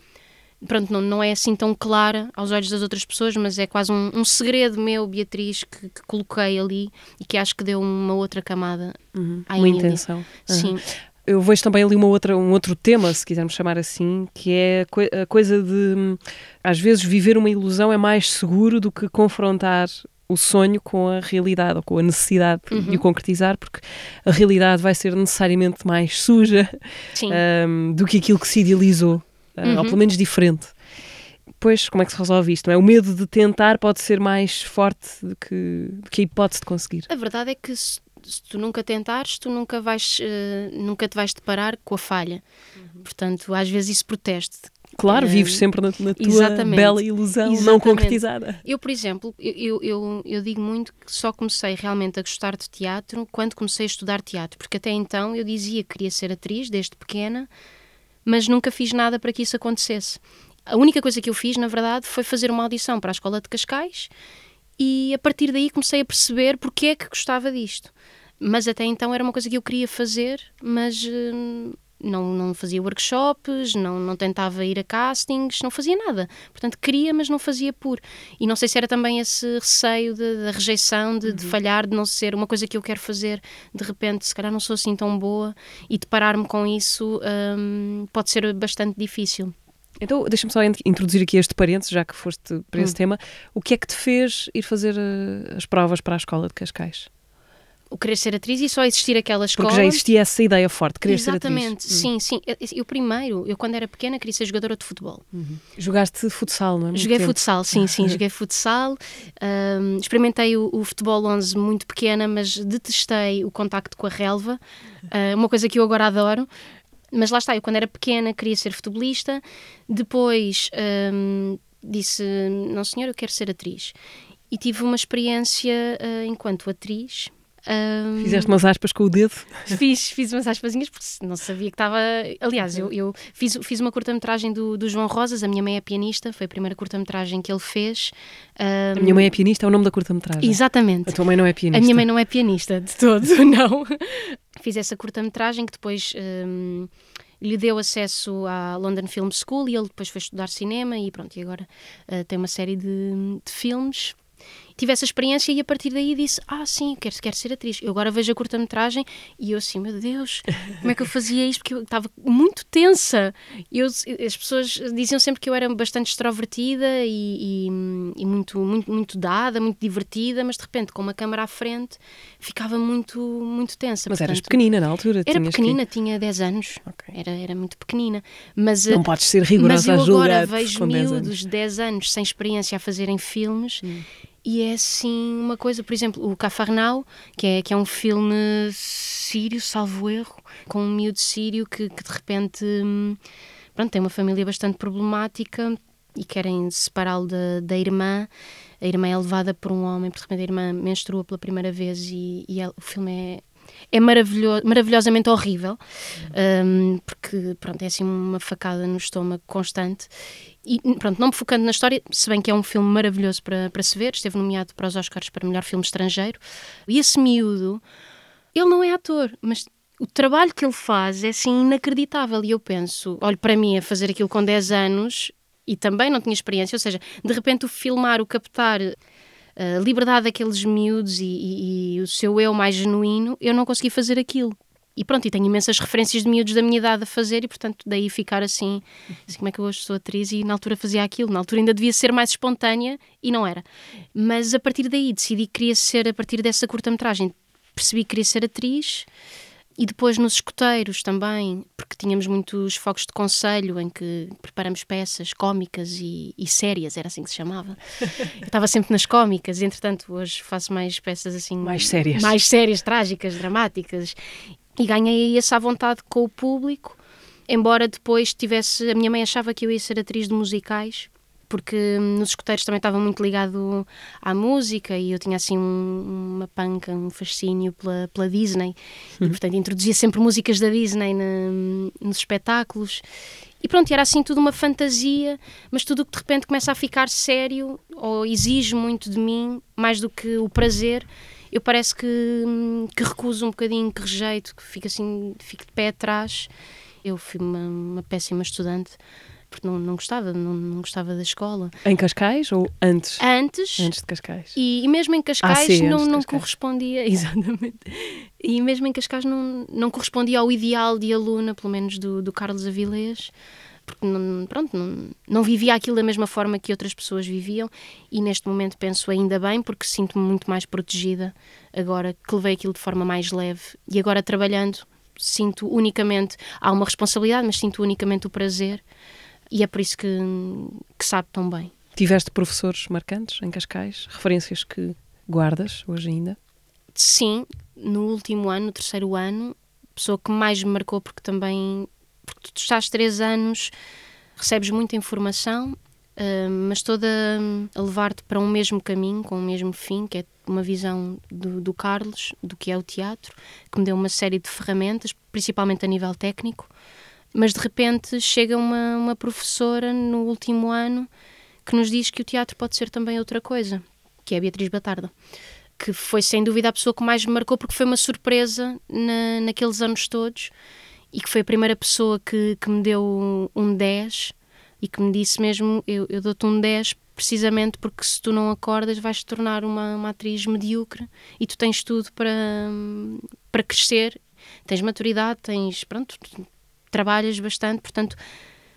pronto, não, não é assim tão clara aos olhos das outras pessoas, mas é quase um, um segredo meu, Beatriz, que, que, coloquei ali e que acho que deu uma outra camada uhum, à Uma intenção. Uhum. Sim. Eu vejo também ali uma outra, um outro tema, se quisermos chamar assim, que é a coisa de, às vezes, viver uma ilusão é mais seguro do que confrontar o sonho com a realidade ou com a necessidade uhum. de o concretizar, porque a realidade vai ser necessariamente mais suja um, do que aquilo que se idealizou uhum. ou pelo menos diferente. Pois, como é que se resolve isto? Não é? O medo de tentar pode ser mais forte do que, do que a hipótese de conseguir. A verdade é que se, se tu nunca tentares, tu nunca, vais, uh, nunca te vais deparar com a falha. Uhum. Portanto, às vezes isso proteste. Claro, uh, vives sempre na, na tua exatamente. bela ilusão exatamente. não concretizada. Eu, por exemplo, eu, eu, eu digo muito que só comecei realmente a gostar de teatro quando comecei a estudar teatro, porque até então eu dizia que queria ser atriz desde pequena, mas nunca fiz nada para que isso acontecesse. A única coisa que eu fiz, na verdade, foi fazer uma audição para a Escola de Cascais e a partir daí comecei a perceber porque é que gostava disto. Mas até então era uma coisa que eu queria fazer, mas hum, não, não fazia workshops, não, não tentava ir a castings, não fazia nada. Portanto, queria, mas não fazia por. E não sei se era também esse receio da rejeição, de, uhum. de, falhar, de não ser uma coisa que eu quero fazer, de repente, se calhar não sou assim tão boa, e deparar-me com isso um, pode ser bastante difícil. Então, deixa-me só introduzir aqui este parênteses, já que foste para esse hum. tema. O que é que te fez ir fazer uh, as provas para a escola de Cascais? O querer ser atriz e só existir aquela escola. Porque já existia essa ideia forte, querer Exatamente, ser atriz. sim, sim. Eu, eu, primeiro, eu quando era pequena queria ser jogadora de futebol. Uhum. Jogaste futsal, não é? Joguei tempo. futsal, sim, sim, joguei futsal. Um, experimentei o, o, futebol 11 muito pequena, mas detestei o contacto com a relva, uh, uma coisa que eu agora adoro. Mas lá está, eu quando era pequena queria ser futebolista, depois um, disse, não senhor, eu quero ser atriz. E tive uma experiência uh, enquanto atriz um, Fizeste umas aspas com o dedo? Fiz, fiz umas aspasinhas porque não sabia que estava. Aliás, eu, eu fiz, fiz uma curta-metragem do, do João Rosas, a minha mãe é pianista, foi a primeira curta-metragem que ele fez. Um, a minha mãe é pianista, é o nome da curta-metragem. Exatamente. A tua mãe não é pianista. A minha mãe não é pianista, de todo, não. fiz essa curta-metragem que depois. Um, lhe deu acesso à London Film School e ele depois foi estudar cinema e pronto, e agora uh, tem uma série de, de filmes tive essa experiência e a partir daí disse: Ah, sim, quero, quero ser atriz. Eu agora vejo a curta-metragem e eu assim, meu Deus, como é que eu fazia isto? Porque eu estava muito tensa. Eu, as pessoas diziam sempre que eu era bastante extrovertida e, e, e, muito, muito, muito dada, muito divertida, mas de repente, com uma câmera à frente, ficava muito, muito tensa. Mas Portanto, eras pequenina na altura? Era pequenina, tinha 10 anos. Ok. Era, era muito pequenina. Mas, Que... Não eh, podes ser mas rigorosa eu a julgar agora vejo com 10 miúdos anos. de 10 anos sem experiência a fazerem filmes Hum. E é assim uma coisa, por exemplo, o Cafarnau, que é, que é um filme sírio, salvo erro, com um miúdo sírio que, que de repente hum, pronto, tem uma família bastante problemática e querem separá-lo da, da irmã. A irmã é levada por um homem, porque de repente a irmã menstrua pela primeira vez e, e ela- o filme é, é maravilho, maravilhosamente horrível, hum, porque pronto, é assim uma facada no estômago constante. E pronto, não me focando na história, se bem que é um filme maravilhoso para, para se ver, esteve nomeado para os Oscars para melhor filme estrangeiro. E esse miúdo, ele não é ator, mas o trabalho que ele faz é assim inacreditável. E eu penso, olho para mim a fazer aquilo com 10 anos e também não tinha experiência, ou seja, de repente o filmar, o captar a liberdade daqueles miúdos e, e- e o seu eu mais genuíno, eu não consegui fazer aquilo. E pronto, e tenho imensas referências de miúdos da minha idade a fazer, e portanto, daí ficar assim, assim como é que eu hoje sou atriz e na altura fazia aquilo. Na altura ainda devia ser mais espontânea e não era. Mas a partir daí decidi que queria ser, a partir dessa curta-metragem, percebi que queria ser atriz. E depois nos escoteiros também, porque tínhamos muitos focos de conselho em que preparamos peças cómicas e, e sérias, era assim que se chamava. Eu estava sempre nas cómicas, e entretanto hoje faço mais peças assim Mais sérias. mais sérias, trágicas, dramáticas. E ganhei essa vontade com o público, embora depois tivesse. A minha mãe achava que eu ia ser atriz de musicais, porque hum, nos escuteiros também estava muito ligado à música e eu tinha assim um- uma panca, um fascínio pela, pela Disney. E portanto introduzia sempre músicas da Disney na- nos espetáculos. E pronto, era assim tudo uma fantasia, mas tudo que de repente começa a ficar sério ou exige muito de mim, mais do que o prazer, eu parece que, hum, que recuso um bocadinho, que rejeito, que fico assim, fico de pé atrás. Eu fui uma, uma péssima estudante, porque não, não gostava, não, não gostava da escola. Em Cascais ou antes? Antes, Antes de Cascais? e, e mesmo em Cascais Ah, sim, não, não Cascais. correspondia, exatamente. E mesmo em Cascais não, não correspondia ao ideal de aluna, pelo menos do, do Carlos Avilés, porque não, pronto, não, não vivia aquilo da mesma forma que outras pessoas viviam e neste momento penso ainda bem porque sinto-me muito mais protegida agora que levei aquilo de forma mais leve e agora trabalhando sinto unicamente, há uma responsabilidade, mas sinto unicamente o prazer e é por isso que, que sabe tão bem. Tiveste professores marcantes em Cascais? Referências que guardas hoje ainda? Sim, no último ano, no terceiro ano, a pessoa que mais me marcou, porque também. Porque tu estás três anos, recebes muita informação, ah, mas toda a levar-te para um mesmo caminho, com o mesmo fim, que é uma visão do, do Carlos, do que é o teatro, que me deu uma série de ferramentas, principalmente a nível técnico. Mas de repente chega uma, uma professora no último ano que nos diz que o teatro pode ser também outra coisa, que é a Beatriz Batarda que foi sem dúvida a pessoa que mais me marcou porque foi uma surpresa na, naqueles anos todos e que foi a primeira pessoa que, que me deu um 10 e que me disse mesmo, eu, eu dou-te um 10 precisamente porque se tu não acordas vais te tornar uma, uma atriz medíocre e tu tens tudo para, para crescer, tens maturidade, tens, pronto, trabalhas bastante, portanto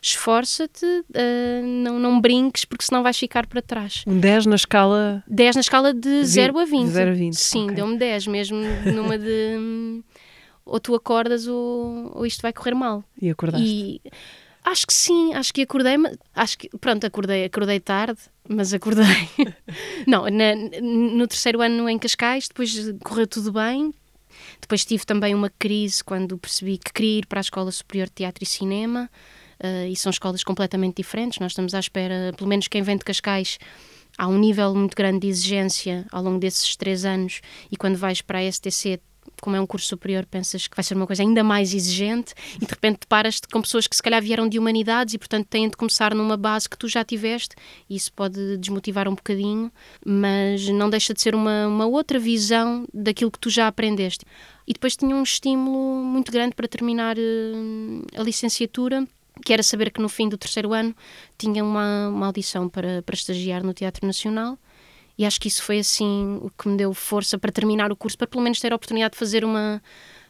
esforça-te, ah, não, não brinques porque senão vais ficar para trás. Um 10 na escala 10 na escala de Vi- 0 a 20. de 0 a 20, Sim, ok. deu-me 10 mesmo numa de hum, ou tu acordas ou, ou isto vai correr mal. e acordaste. E acho que sim, acho que acordei, mas- acho que pronto, acordei, acordei tarde, mas acordei. Não, na- no terceiro ano em Cascais, depois correu tudo bem. Depois tive também uma crise quando percebi que queria ir para a Escola Superior de Teatro e Cinema. eh, e são escolas completamente diferentes. Nós estamos à espera, pelo menos quem vem de Cascais, há um nível muito grande de exigência ao longo desses três anos. E quando vais para a STC, como é um curso superior, pensas que vai ser uma coisa ainda mais exigente e de repente deparas-te com pessoas que se calhar vieram de humanidades e portanto têm de começar numa base que tu já tiveste e isso pode desmotivar um bocadinho, mas não deixa de ser uma, uma outra visão daquilo que tu já aprendeste. E depois tinha um estímulo muito grande para terminar eh, a licenciatura, que era saber que no fim do terceiro ano tinha uma, uma audição para, para estagiar no Teatro Nacional e acho que isso foi assim o que me deu força para terminar o curso, para pelo menos ter a oportunidade de fazer uma,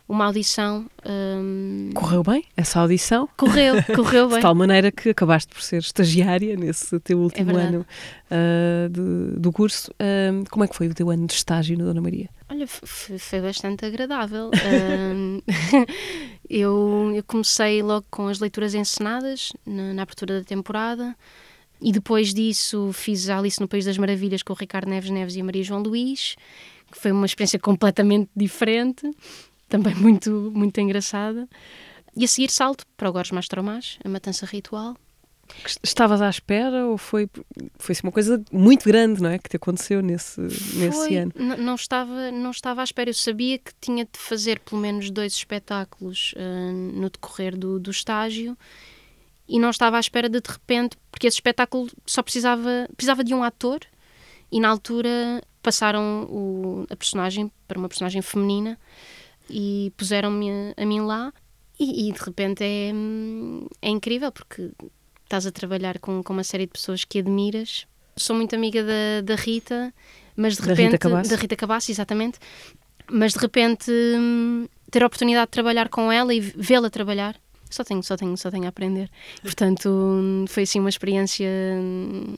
uma audição. Um... Correu bem essa audição? Correu, correu bem. De tal maneira que acabaste por ser estagiária nesse teu último É ano uh, de, do curso. Uh, como é que foi o teu ano de estágio na Dona Maria? Olha, foi bastante agradável. um, eu, eu, comecei logo com as leituras encenadas na, na abertura da temporada. E depois disso fiz Alice no País das Maravilhas com o Ricardo Neves Neves e a Maria João Luís, que foi uma experiência completamente diferente, também muito, muito engraçada. E a seguir salto para o Gorges Mastromás, a Matança Ritual. Estavas à espera ou foi foi uma coisa muito grande, não é, que te aconteceu nesse nesse foi, ano? Não estava não estava à espera. Eu sabia que tinha de fazer pelo menos dois espetáculos uh, no decorrer do, do estágio e não estava à espera de de repente, porque esse espetáculo só precisava, precisava de um ator e na altura passaram o, a personagem para uma personagem feminina e puseram-me a, a, mim lá e, e, de repente é, é incrível porque estás a trabalhar com, com uma série de pessoas que admiras. Sou muito amiga da, da Rita, mas de da repente... Rita. Da Rita Cabassi, exatamente. Mas de repente ter a oportunidade de trabalhar com ela e vê-la trabalhar só tenho, só tenho, só tenho a aprender. Portanto, foi assim uma experiência hum,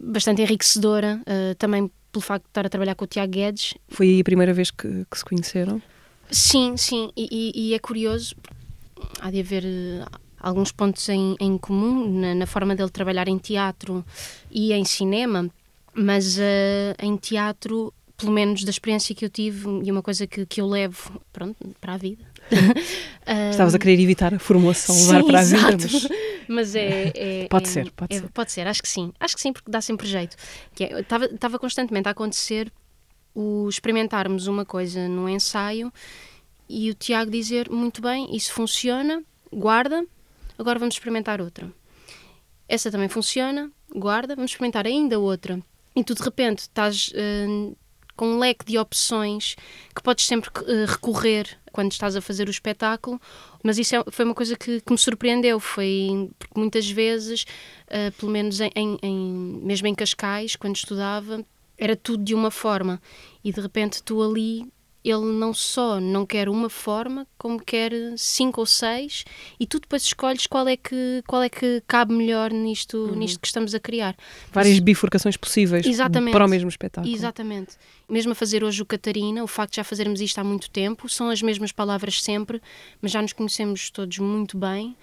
bastante enriquecedora, uh, também pelo facto de estar a trabalhar com o Tiago Guedes. Foi aí a primeira vez que, que se conheceram? Sim, sim, e, e, e, é curioso, há de haver uh, alguns pontos em, em comum na, na, forma dele trabalhar em teatro e em cinema, mas uh, em teatro pelo menos da experiência que eu tive e uma coisa que, que eu levo pronto, para a vida. Estavas a querer evitar a formulação, levar para a vida, mas... mas é, é pode é, ser, pode é, ser. Pode ser, acho que sim. Acho que sim, porque dá sempre jeito. Estava constantemente a acontecer o experimentarmos uma coisa no ensaio e o Tiago dizer, muito bem, isso funciona, guarda, agora vamos experimentar outra. Essa também funciona, guarda, vamos experimentar ainda outra. E tu de repente estás uh, com um leque de opções que podes sempre uh, recorrer quando estás a fazer o espetáculo, mas isso é, foi uma coisa que, que, me surpreendeu, foi porque muitas vezes, uh, pelo menos em, em, em, mesmo em Cascais, quando estudava, era tudo de uma forma e de repente tu ali ele não só não quer uma forma, como quer cinco ou seis, e tu depois escolhes qual é que, qual é que cabe melhor nisto, uhum. nisto que estamos a criar. Várias bifurcações possíveis Exatamente. para o mesmo espetáculo. Exatamente. Mesmo a fazer hoje o Catarina, o facto de já fazermos isto há muito tempo, são as mesmas palavras sempre, mas já nos conhecemos todos muito bem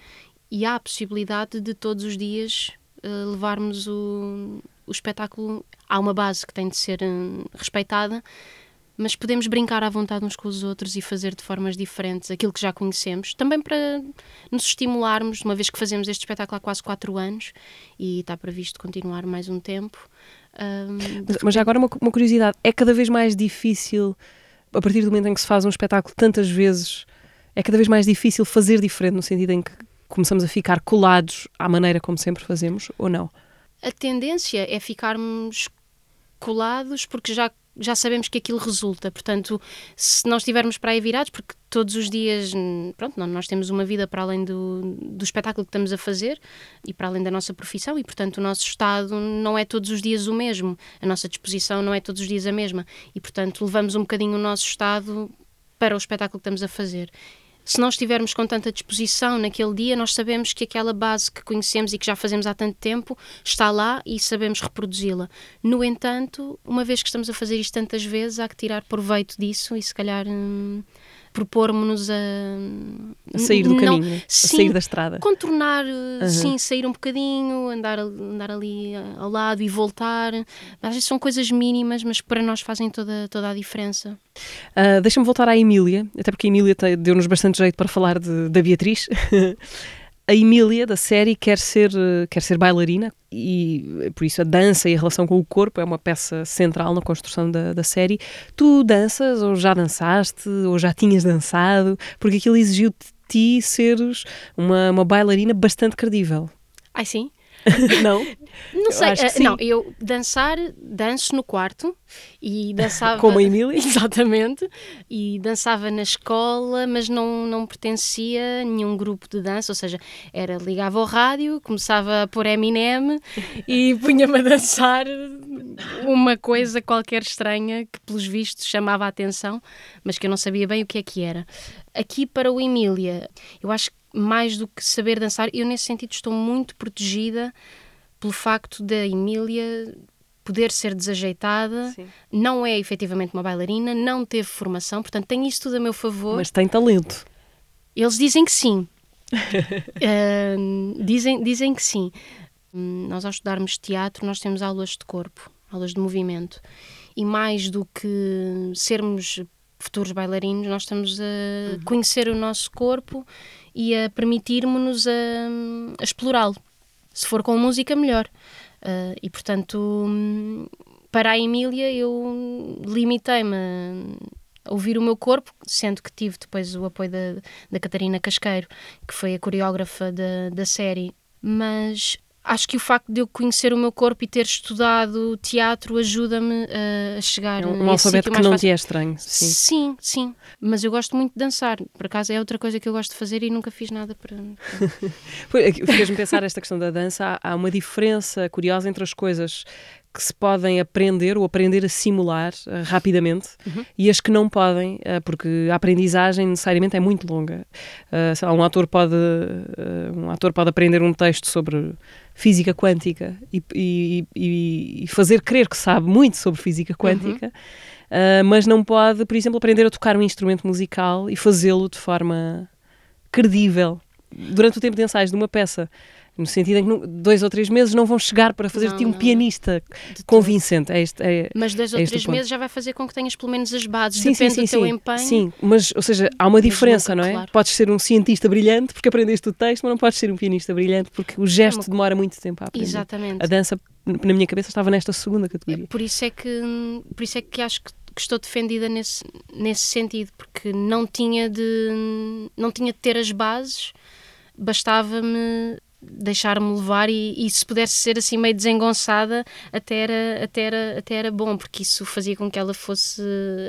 e há a possibilidade de todos os dias uh, levarmos o, o espetáculo. Há uma base que tem de ser uh, respeitada, mas podemos brincar à vontade uns com os outros e fazer de formas diferentes aquilo que já conhecemos, também para nos estimularmos, uma vez que fazemos este espetáculo há quase quatro anos e está previsto continuar mais um tempo. Um, mas, mas já agora uma, uma curiosidade, é cada vez mais difícil, a partir do momento em que se faz um espetáculo tantas vezes, é cada vez mais difícil fazer diferente, no sentido em que começamos a ficar colados à maneira como sempre fazemos, ou não? A tendência é ficarmos colados porque já já sabemos que aquilo resulta. Portanto, se nós estivermos para aí virados, porque todos os dias, pronto, nós temos uma vida para além do, do espetáculo que estamos a fazer e para além da nossa profissão, e portanto o nosso estado não é todos os dias o mesmo, a nossa disposição não é todos os dias a mesma, e portanto levamos um bocadinho o nosso estado para o espetáculo que estamos a fazer se nós estivermos com tanta disposição naquele dia, nós sabemos que aquela base que conhecemos e que já fazemos há tanto tempo está lá e sabemos reproduzi-la. No entanto, uma vez que estamos a fazer isto tantas vezes, há que tirar proveito disso e se calhar. Hum, propormos-nos a, a sair do não, caminho, sim, a sair da estrada. Contornar, uhum. sim, sair um bocadinho, andar, andar ali ao lado e voltar. Às vezes são coisas mínimas, mas para nós fazem toda, toda a diferença. Uh, Deixa-me voltar à Emília, até porque a Emília deu-nos bastante jeito para falar de, da Beatriz. a Emília da série quer ser, quer ser bailarina e por isso a dança e a relação com o corpo é uma peça central na construção da, da série. Tu danças ou já dançaste ou já tinhas dançado? Porque aquilo exigiu de ti seres uma, uma bailarina bastante credível. Ai sim? não? Não sei, que eh, sim. não, eu dançar, danço no quarto e dançava. Como a Emília? Exatamente. E dançava na escola, mas não, não pertencia a nenhum grupo de dança, ou seja, era ligava ao rádio, começava a pôr Eminem e punha-me a dançar uma coisa qualquer estranha que, pelos vistos, chamava a atenção, mas que eu não sabia bem o que é que era. Aqui para o Emília, eu acho que mais do que saber dançar, eu nesse sentido estou muito protegida pelo facto da Emília poder ser desajeitada, Sim. não é efetivamente uma bailarina, não teve formação, portanto tem isso tudo a meu favor. Mas tem talento. Eles dizem que sim. Ah, dizem, dizem que sim. Hum, Nós, ao estudarmos teatro, nós temos aulas de corpo, aulas de movimento. E mais do que sermos futuros bailarinos, nós estamos a conhecer o nosso corpo e a permitirmos-nos a, a explorá-lo. Se for com música, melhor. Ah, e, portanto, para a Emília, eu limitei-me a ouvir o meu corpo, sendo que tive depois o apoio da, da Catarina Casqueiro, que foi a coreógrafa da, da série. Mas acho que o facto de eu conhecer o meu corpo e ter estudado teatro ajuda-me a chegar É a um alfabeto que não fácil. te é estranho. Sim. Sim, sim. Mas eu gosto muito de dançar. Por acaso é outra coisa que eu gosto de fazer e nunca fiz nada para. Aqui Fez-me pensar esta questão da dança. Há, há uma diferença curiosa entre as coisas que se podem aprender ou aprender a simular eh, rapidamente e as que não podem, eh, porque a aprendizagem necessariamente é muito longa. Lá, um ator pode um ator pode aprender um texto sobre física quântica e, e- e- e fazer crer que sabe muito sobre física quântica, eh, mas não pode, por exemplo, aprender a tocar um instrumento musical e fazê-lo de forma credível. Durante o tempo de ensaios de uma peça, no sentido em que dois ou três meses não vão chegar para fazer de ti Não, um não. pianista convincente. É este, é, Mas dois ou É este o três ponto. meses já vai fazer com que tenhas pelo menos as bases. sim, sim, Depende sim, do teu sim, empenho. sim, mas, ou seja, há uma diferença, nunca, não é? claro. Podes ser um cientista brilhante porque aprendeste o texto, mas não podes ser um pianista brilhante porque o gesto uma- demora muito tempo a aprender. Exatamente. A dança, na minha cabeça, estava nesta segunda categoria. Por isso é que, por isso é que acho que, que estou defendida nesse, nesse sentido, porque não tinha de não tinha de ter as bases, bastava-me deixar-me levar e, e se pudesse ser assim meio desengonçada até era, até, era, até era bom, porque isso fazia com que ela fosse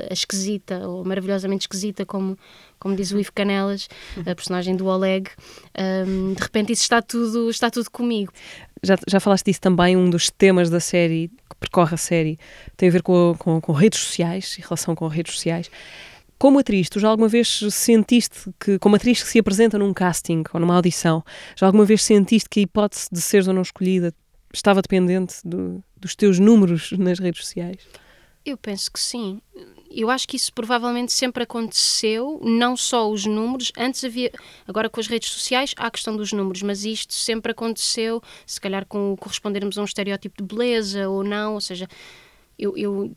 a esquisita ou maravilhosamente esquisita, como, como diz o Ivo Canelas, a personagem do Oleg. Ahm, de repente isso está tudo, está tudo comigo. Já, já falaste disso também, um dos temas da série, que percorre a série, tem a ver com, com, com redes sociais e relação com redes sociais. Como atriz, tu já alguma vez sentiste que, como atriz que se apresenta num casting ou numa audição, já alguma vez sentiste que a hipótese de seres ou não escolhida estava dependente do- dos teus números nas redes sociais? Eu penso que sim. Eu acho que isso provavelmente sempre aconteceu, não só os números, antes havia, agora com as redes sociais há a questão dos números, mas isto sempre aconteceu, se calhar com correspondermos a um estereótipo de beleza ou não, ou seja, eu, eu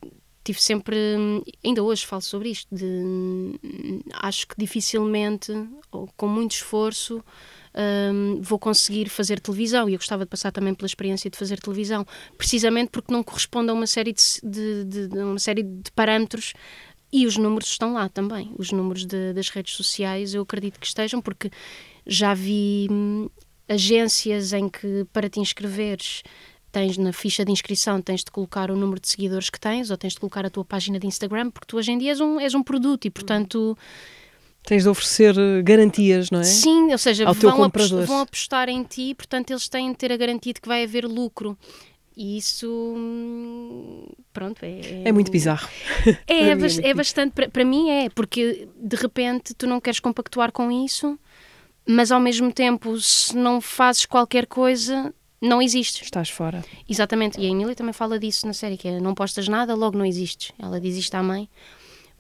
tive sempre, ainda hoje falo sobre isto, de, acho que dificilmente, ou com muito esforço, hum, vou conseguir fazer televisão e eu gostava de passar também pela experiência de fazer televisão, precisamente porque não corresponde a uma série de, de- de- de uma série de parâmetros e os números estão lá também. Os números das redes sociais eu acredito que estejam, porque já vi hum, agências em que para te inscreveres tens na ficha de inscrição tens de colocar o número de seguidores que tens ou tens de colocar a tua página de Instagram porque tu hoje em dia és um, és um produto e portanto Tens de oferecer eh, garantias, não é? Sim, ou seja, Ao vão, apos- comprador. vão apostar em ti, portanto eles têm de ter a garantia de que vai haver lucro. E isso, hum, pronto, é... É muito bizarro. É, é, muito é bastante, para, para mim é, porque de repente tu não queres compactuar com isso, mas ao mesmo tempo, se não fazes qualquer coisa, não existes. Estás fora. Exatamente, e a Emília também fala disso na série, que é não postas nada, logo não existes. Ela diz isto à mãe,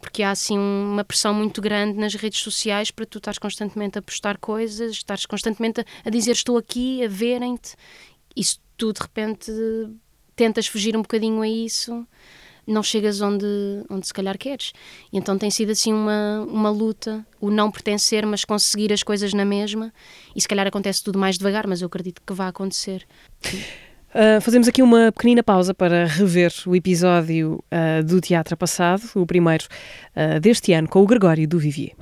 porque há assim uma pressão muito grande nas redes sociais para tu estares constantemente a postar coisas, estares constantemente a, a dizer estou aqui, a verem-te, e se tu de repente tentas fugir um bocadinho a isso, não chegas onde, onde se calhar queres. E então tem sido assim uma, uma luta, o não pertencer, mas conseguir as coisas na mesma, e se calhar acontece tudo mais devagar, mas eu acredito que vai acontecer. Uh, fazemos aqui uma pequenina pausa para rever o episódio uh, do teatro passado, o primeiro uh, deste ano, com o Gregório do Vivier.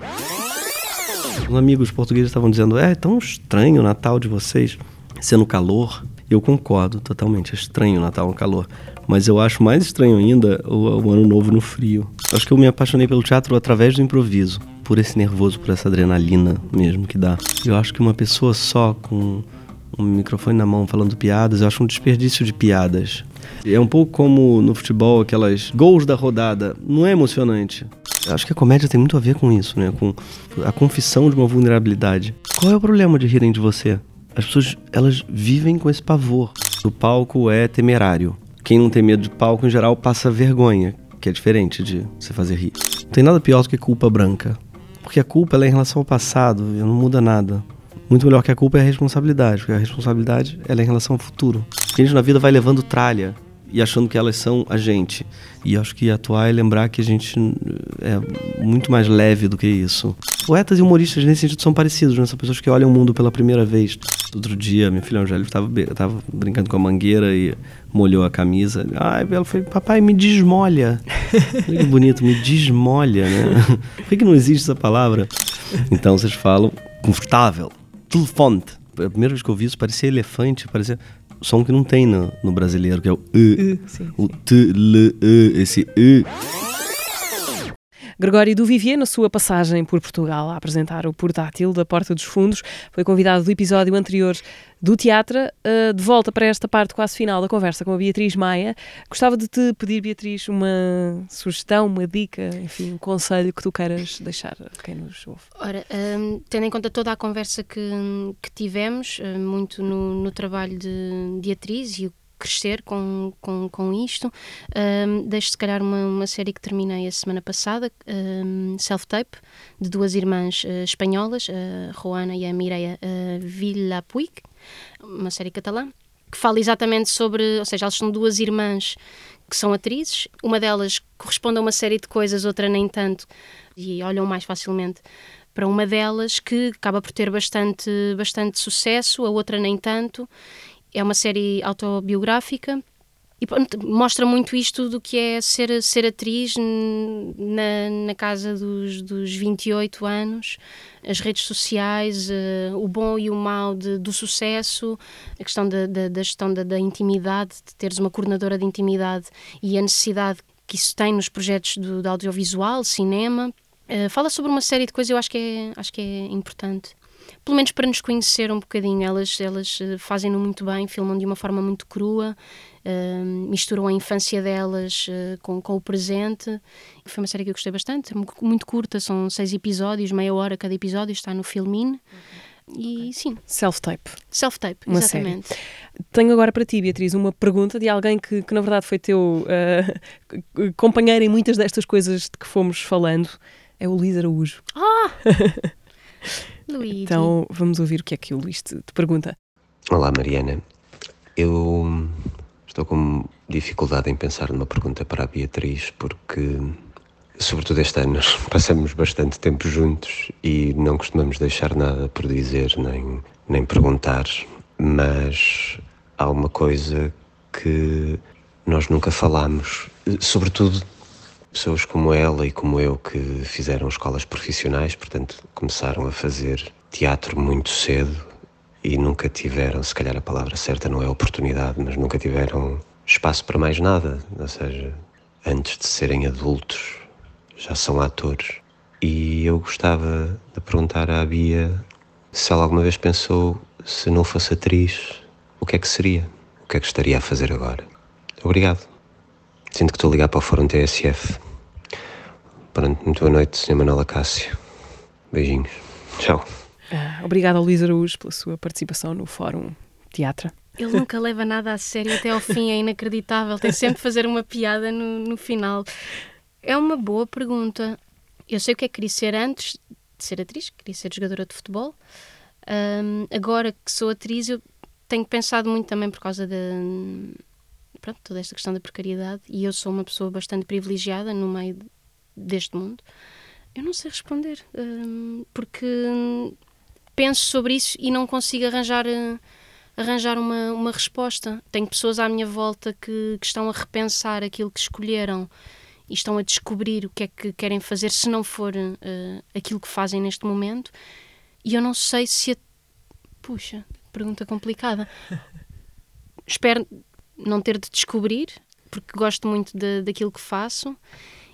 Os amigos portugueses estavam dizendo: é tão estranho o Natal de vocês, sendo calor. Eu concordo totalmente. É estranho o Natal no calor. Mas eu acho mais estranho ainda o, o Ano Novo no frio. Acho que eu me apaixonei pelo teatro através do improviso. Por esse nervoso, por essa adrenalina mesmo que dá. Eu acho que uma pessoa só com um microfone na mão falando piadas, eu acho um desperdício de piadas. É um pouco como no futebol, aquelas gols da rodada. Não é emocionante. Eu acho que a comédia tem muito a ver com isso, né? Com a confissão de uma vulnerabilidade. Qual é o problema de rirem de você? As pessoas, elas vivem com esse pavor. O palco é temerário. Quem não tem medo de palco, em geral, passa vergonha, que é diferente de você fazer rir. Não tem nada pior do que culpa branca. Porque a culpa é em relação ao passado, e não muda nada. Muito melhor que a culpa é a responsabilidade, porque a responsabilidade é em relação ao futuro. A gente na vida vai levando tralha e achando que elas são a gente. E acho que atuar é lembrar que a gente é muito mais leve do que isso. Poetas e humoristas nesse sentido são parecidos, né? São pessoas que olham o mundo pela primeira vez. Outro dia, minha filha Angélica estava brincando com a mangueira e molhou a camisa. Ai, ela foi, papai, me desmolha. Olha que bonito, me desmolha, né? Por que, que não existe essa palavra? Então vocês falam confortável, telefone. A primeira vez que eu vi isso parecia elefante, parecia som que não tem no, no brasileiro, que é o sim, o T, L, E, esse E. Gregório Duvivier, na sua passagem por Portugal a apresentar o portátil da Porta dos Fundos, foi convidado do episódio anterior do Teatro. Uh, de volta para esta parte quase final da conversa com a Beatriz Maia. Gostava de te pedir, Beatriz, uma sugestão, uma dica, enfim, um conselho que tu queiras deixar a quem nos ouve. Ora, um, tendo em conta toda a conversa que, que tivemos, uh, muito no, no, trabalho de, de atriz e o crescer com, com, com isto. Um, deixo se calhar uma, uma série que terminei a semana passada, um, Self-Tape, de duas irmãs uh, espanholas, a Joana e a Mireia uh, Villapuig, uma série catalã, que fala exatamente sobre, ou seja, elas são duas irmãs que são atrizes, uma delas corresponde a uma série de coisas, outra nem tanto, e olham mais facilmente para uma delas que acaba por ter bastante, bastante sucesso, a outra nem tanto, é uma série autobiográfica e mostra muito isto do que é ser, ser atriz na, na casa dos, dos 28 anos, as redes sociais, uh, o bom e o mau de, do sucesso, a questão da, da, da gestão da, da, intimidade, de teres uma coordenadora de intimidade e a necessidade que isso tem nos projetos do, do audiovisual, cinema. Uh, fala sobre uma série de coisas, eu acho que é, acho que é importante pelo menos para nos conhecer um bocadinho. Elas, elas eh, fazem-no muito bem, filmam de uma forma muito crua, uh, misturam a infância delas uh, com, com o presente. Foi uma série que eu gostei bastante, é muito curta, são seis episódios, meia hora cada episódio, está no Filmin. E okay. sim. Self-tape. Self-tape, exatamente. Série. Tenho agora para ti, Beatriz, uma pergunta de alguém que, que na verdade foi teu uh, companheiro em muitas destas coisas de que fomos falando. É o Luís Araújo. Ah! Luigi. Então vamos ouvir o que é que o Luís te, te pergunta. Olá, Mariana. Eu estou com dificuldade em pensar numa pergunta para a Beatriz, porque, sobretudo este ano, nós passamos bastante tempo juntos e não costumamos deixar nada por dizer nem, nem perguntar, mas há uma coisa que nós nunca falamos, sobretudo pessoas como ela e como eu que fizeram escolas profissionais, portanto, começaram a fazer teatro muito cedo e nunca tiveram, se calhar a palavra certa não é oportunidade, mas nunca tiveram espaço para mais nada, ou seja, antes de serem adultos já são atores. E eu gostava de perguntar à Bia se ela alguma vez pensou se não fosse atriz, o que é que seria? O que é que estaria a fazer agora? Obrigado. Sinto que estou a ligar para o Fórum TSF. Pronto, muito boa noite, Sr. Manuela Cássio. Beijinhos. Tchau. Uh, obrigada Luís Araújo pela sua participação no Fórum Teatro. Ele nunca leva nada a sério até ao fim, é inacreditável. Tem sempre de fazer uma piada no, no final. É uma boa pergunta. Eu sei o que é que queria ser antes de ser atriz, queria ser jogadora de futebol. Um, agora que sou atriz, eu tenho pensado muito também por causa da. Pronto, toda esta questão da precariedade. E eu sou uma pessoa bastante privilegiada no meio deste mundo? Eu não sei responder, hum, porque penso sobre isso e não consigo arranjar, eh, arranjar uma, uma resposta. Tenho pessoas à minha volta que, que estão a repensar aquilo que escolheram e estão a descobrir o que é que querem fazer se não for uh, aquilo que fazem neste momento. E eu não sei se. A... Puxa, pergunta complicada. espero não ter de descobrir, porque gosto muito de, daquilo que faço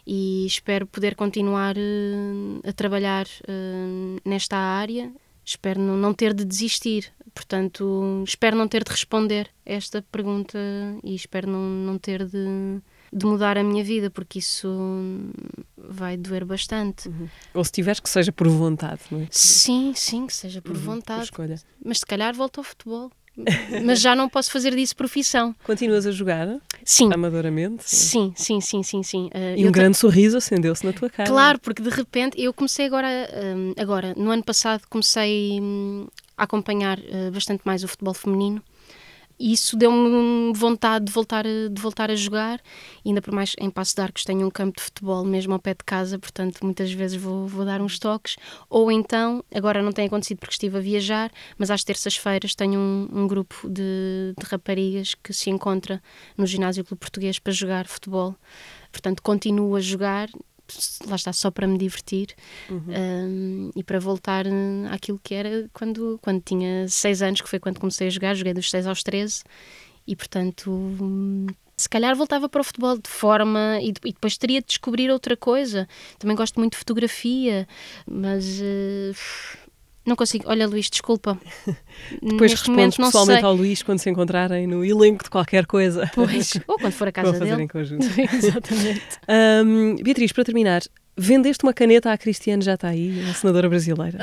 e espero poder continuar uh, a trabalhar uh, nesta área. Espero não, não ter de desistir, portanto, espero não ter de responder esta pergunta e espero não, não ter de, de mudar a minha vida, porque isso vai doer bastante. Uhum. Ou se tiveres que seja por vontade, não é? Sim, sim, que seja por Uhum, vontade. Por escolha. Mas se calhar volto ao futebol. Mas já não posso fazer disso profissão. Continuas a jogar Sim, amadoramente? sim, sim, sim, sim, sim. Uh, E um grande sorriso acendeu-se na tua cara. Claro, porque de repente eu comecei agora, hum, agora no ano passado comecei hum, a acompanhar uh, bastante mais o futebol feminino isso deu-me vontade de voltar, a- de voltar a jogar. E ainda por mais em Passo de Arcos tenho um campo de futebol mesmo ao pé de casa, portanto muitas vezes vou, vou dar uns toques. Ou então, agora não tem acontecido porque estive a viajar, mas às terças-feiras tenho um, um grupo de, de raparigas que se encontra no ginásio Clube Português para jogar futebol. Portanto continuo a jogar lá está só para me divertir um, e para voltar àquilo que era quando, quando tinha 6 anos, que foi quando comecei a jogar, joguei dos 6 aos 13 e portanto hum, se calhar voltava para o futebol de forma e, de- depois teria de descobrir outra coisa. Também gosto muito de fotografia, mas eh, não consigo. Olha, Luís, desculpa. Depois Neste respondes momento não pessoalmente sei. ao Luís quando se encontrarem no elenco de qualquer coisa. Pois, ou quando for a Vou casa fazer dele. em conjunto. Exatamente. Hum, Beatriz, para terminar, vendeste uma caneta à Cristiane já está aí, a senadora brasileira.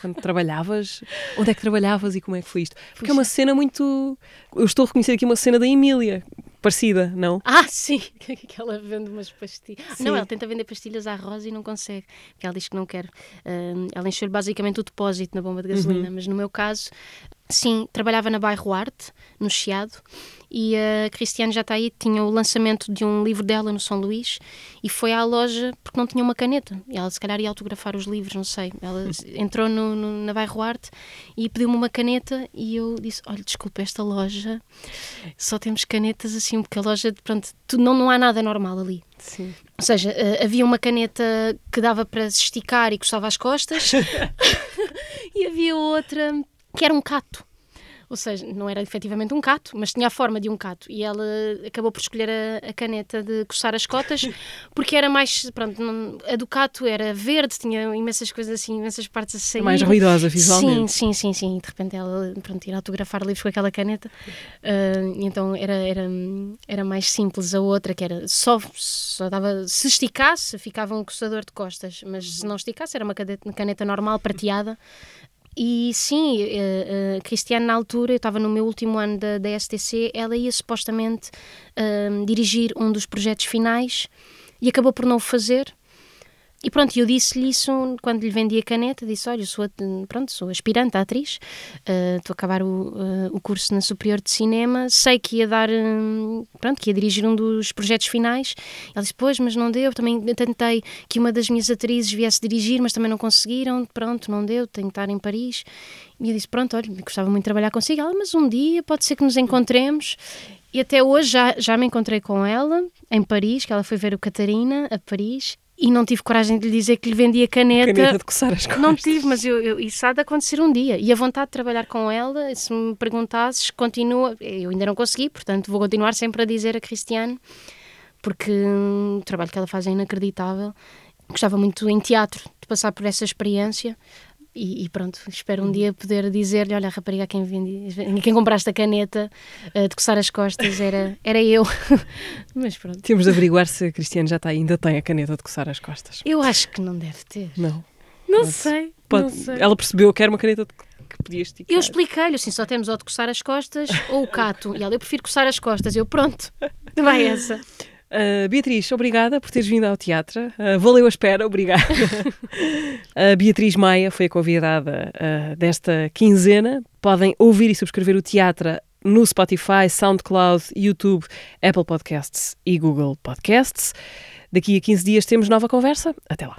Quando trabalhavas, onde é que trabalhavas e como é que foi isto? Porque é uma cena muito. Eu estou a reconhecer aqui uma cena da Emília, parecida, não? Ah, sim, que ela vende umas pastilhas. Sim. Não, ela tenta vender pastilhas à Rosa e não consegue, porque ela diz que não quer. Ahm, ela encheu basicamente o depósito na bomba de gasolina, Uhum. mas no meu caso, sim, trabalhava na Bairro Arte, no Chiado, e a Cristiane já está aí, tinha o lançamento de um livro dela no São Luís e foi à loja porque não tinha uma caneta. E ela se calhar ia autografar os livros, não sei. Ela entrou no, no- na Bairro Arte e pediu-me uma caneta e eu disse: Olha, desculpa, esta loja só temos canetas assim, porque a loja, pronto, tu- não, não há nada normal ali. Sim. Ou seja, eh, havia uma caneta que dava para se esticar e costava as costas, e havia outra que era um cato. Ou seja, não era efetivamente um cato, mas tinha a forma de um cato. E ela acabou por escolher a, a caneta de coçar as cotas, porque era mais. Pronto, não- a do cato era verde, tinha imensas coisas assim, imensas partes a sair. Mais ruidosa visualmente. Sim, sim, sim, sim. E de repente ela, pronto, ir autografar livros com aquela caneta. E então era, era, era mais simples a outra, que era só, só dava. Se esticasse, ficava um coçador de costas, mas se não esticasse, era uma caneta normal, prateada. E sim, eh, a Cristiane, na altura, eu estava no meu último ano da, da STC, ela ia supostamente ah, dirigir um dos projetos finais e acabou por não o fazer. E pronto, eu disse-lhe isso quando lhe vendi a caneta, disse, olha, sou, pronto, sou aspirante à atriz, eh, estou a acabar o, eh, o curso na Superior de Cinema, sei que ia dar, hum, pronto, que ia dirigir um dos projetos finais. Ela disse, pois, mas não deu, também tentei que uma das minhas atrizes viesse dirigir, mas também não conseguiram, pronto, não deu, tenho que estar em Paris. E eu disse, pronto, olha, gostava muito de trabalhar consigo. Ela, mas um dia pode ser que nos encontremos. E até hoje já, já me encontrei com ela em Paris, que ela foi ver o Catarina a Paris. E não tive coragem de lhe dizer que lhe vendia caneta. Caneta de coçar as costas. Não tive, mas eu, eu- isso há de acontecer um dia. E a vontade de trabalhar com ela, se me perguntasses, continua. Eu ainda não consegui, portanto vou continuar sempre a dizer a Cristiane, porque hum, o trabalho que ela faz é inacreditável. Gostava muito em teatro de passar por essa experiência. E, e pronto, espero um dia poder dizer-lhe: Olha, rapariga quem, vendi, quem compraste a caneta eh, de coçar as costas era, era eu. mas pronto, Temos de averiguar se a Cristiane já está aí, ainda tem a caneta de coçar as costas. eu acho que não deve ter. Não. Não sei, Pode- não sei. Ela percebeu que era uma caneta de- que podia esticar. Eu expliquei-lhe assim: só temos ou de coçar as costas ou o cato. E ela, eu prefiro coçar as costas. Eu, pronto, vai essa. Uh, Beatriz, obrigada por teres vindo ao teatro. Uh, valeu a espera, obrigada. a Beatriz Maia foi a convidada uh, desta quinzena. Podem ouvir e subscrever o teatro no Spotify, SoundCloud, YouTube, Apple Podcasts e Google Podcasts. Daqui a 15 dias temos nova conversa. Até lá.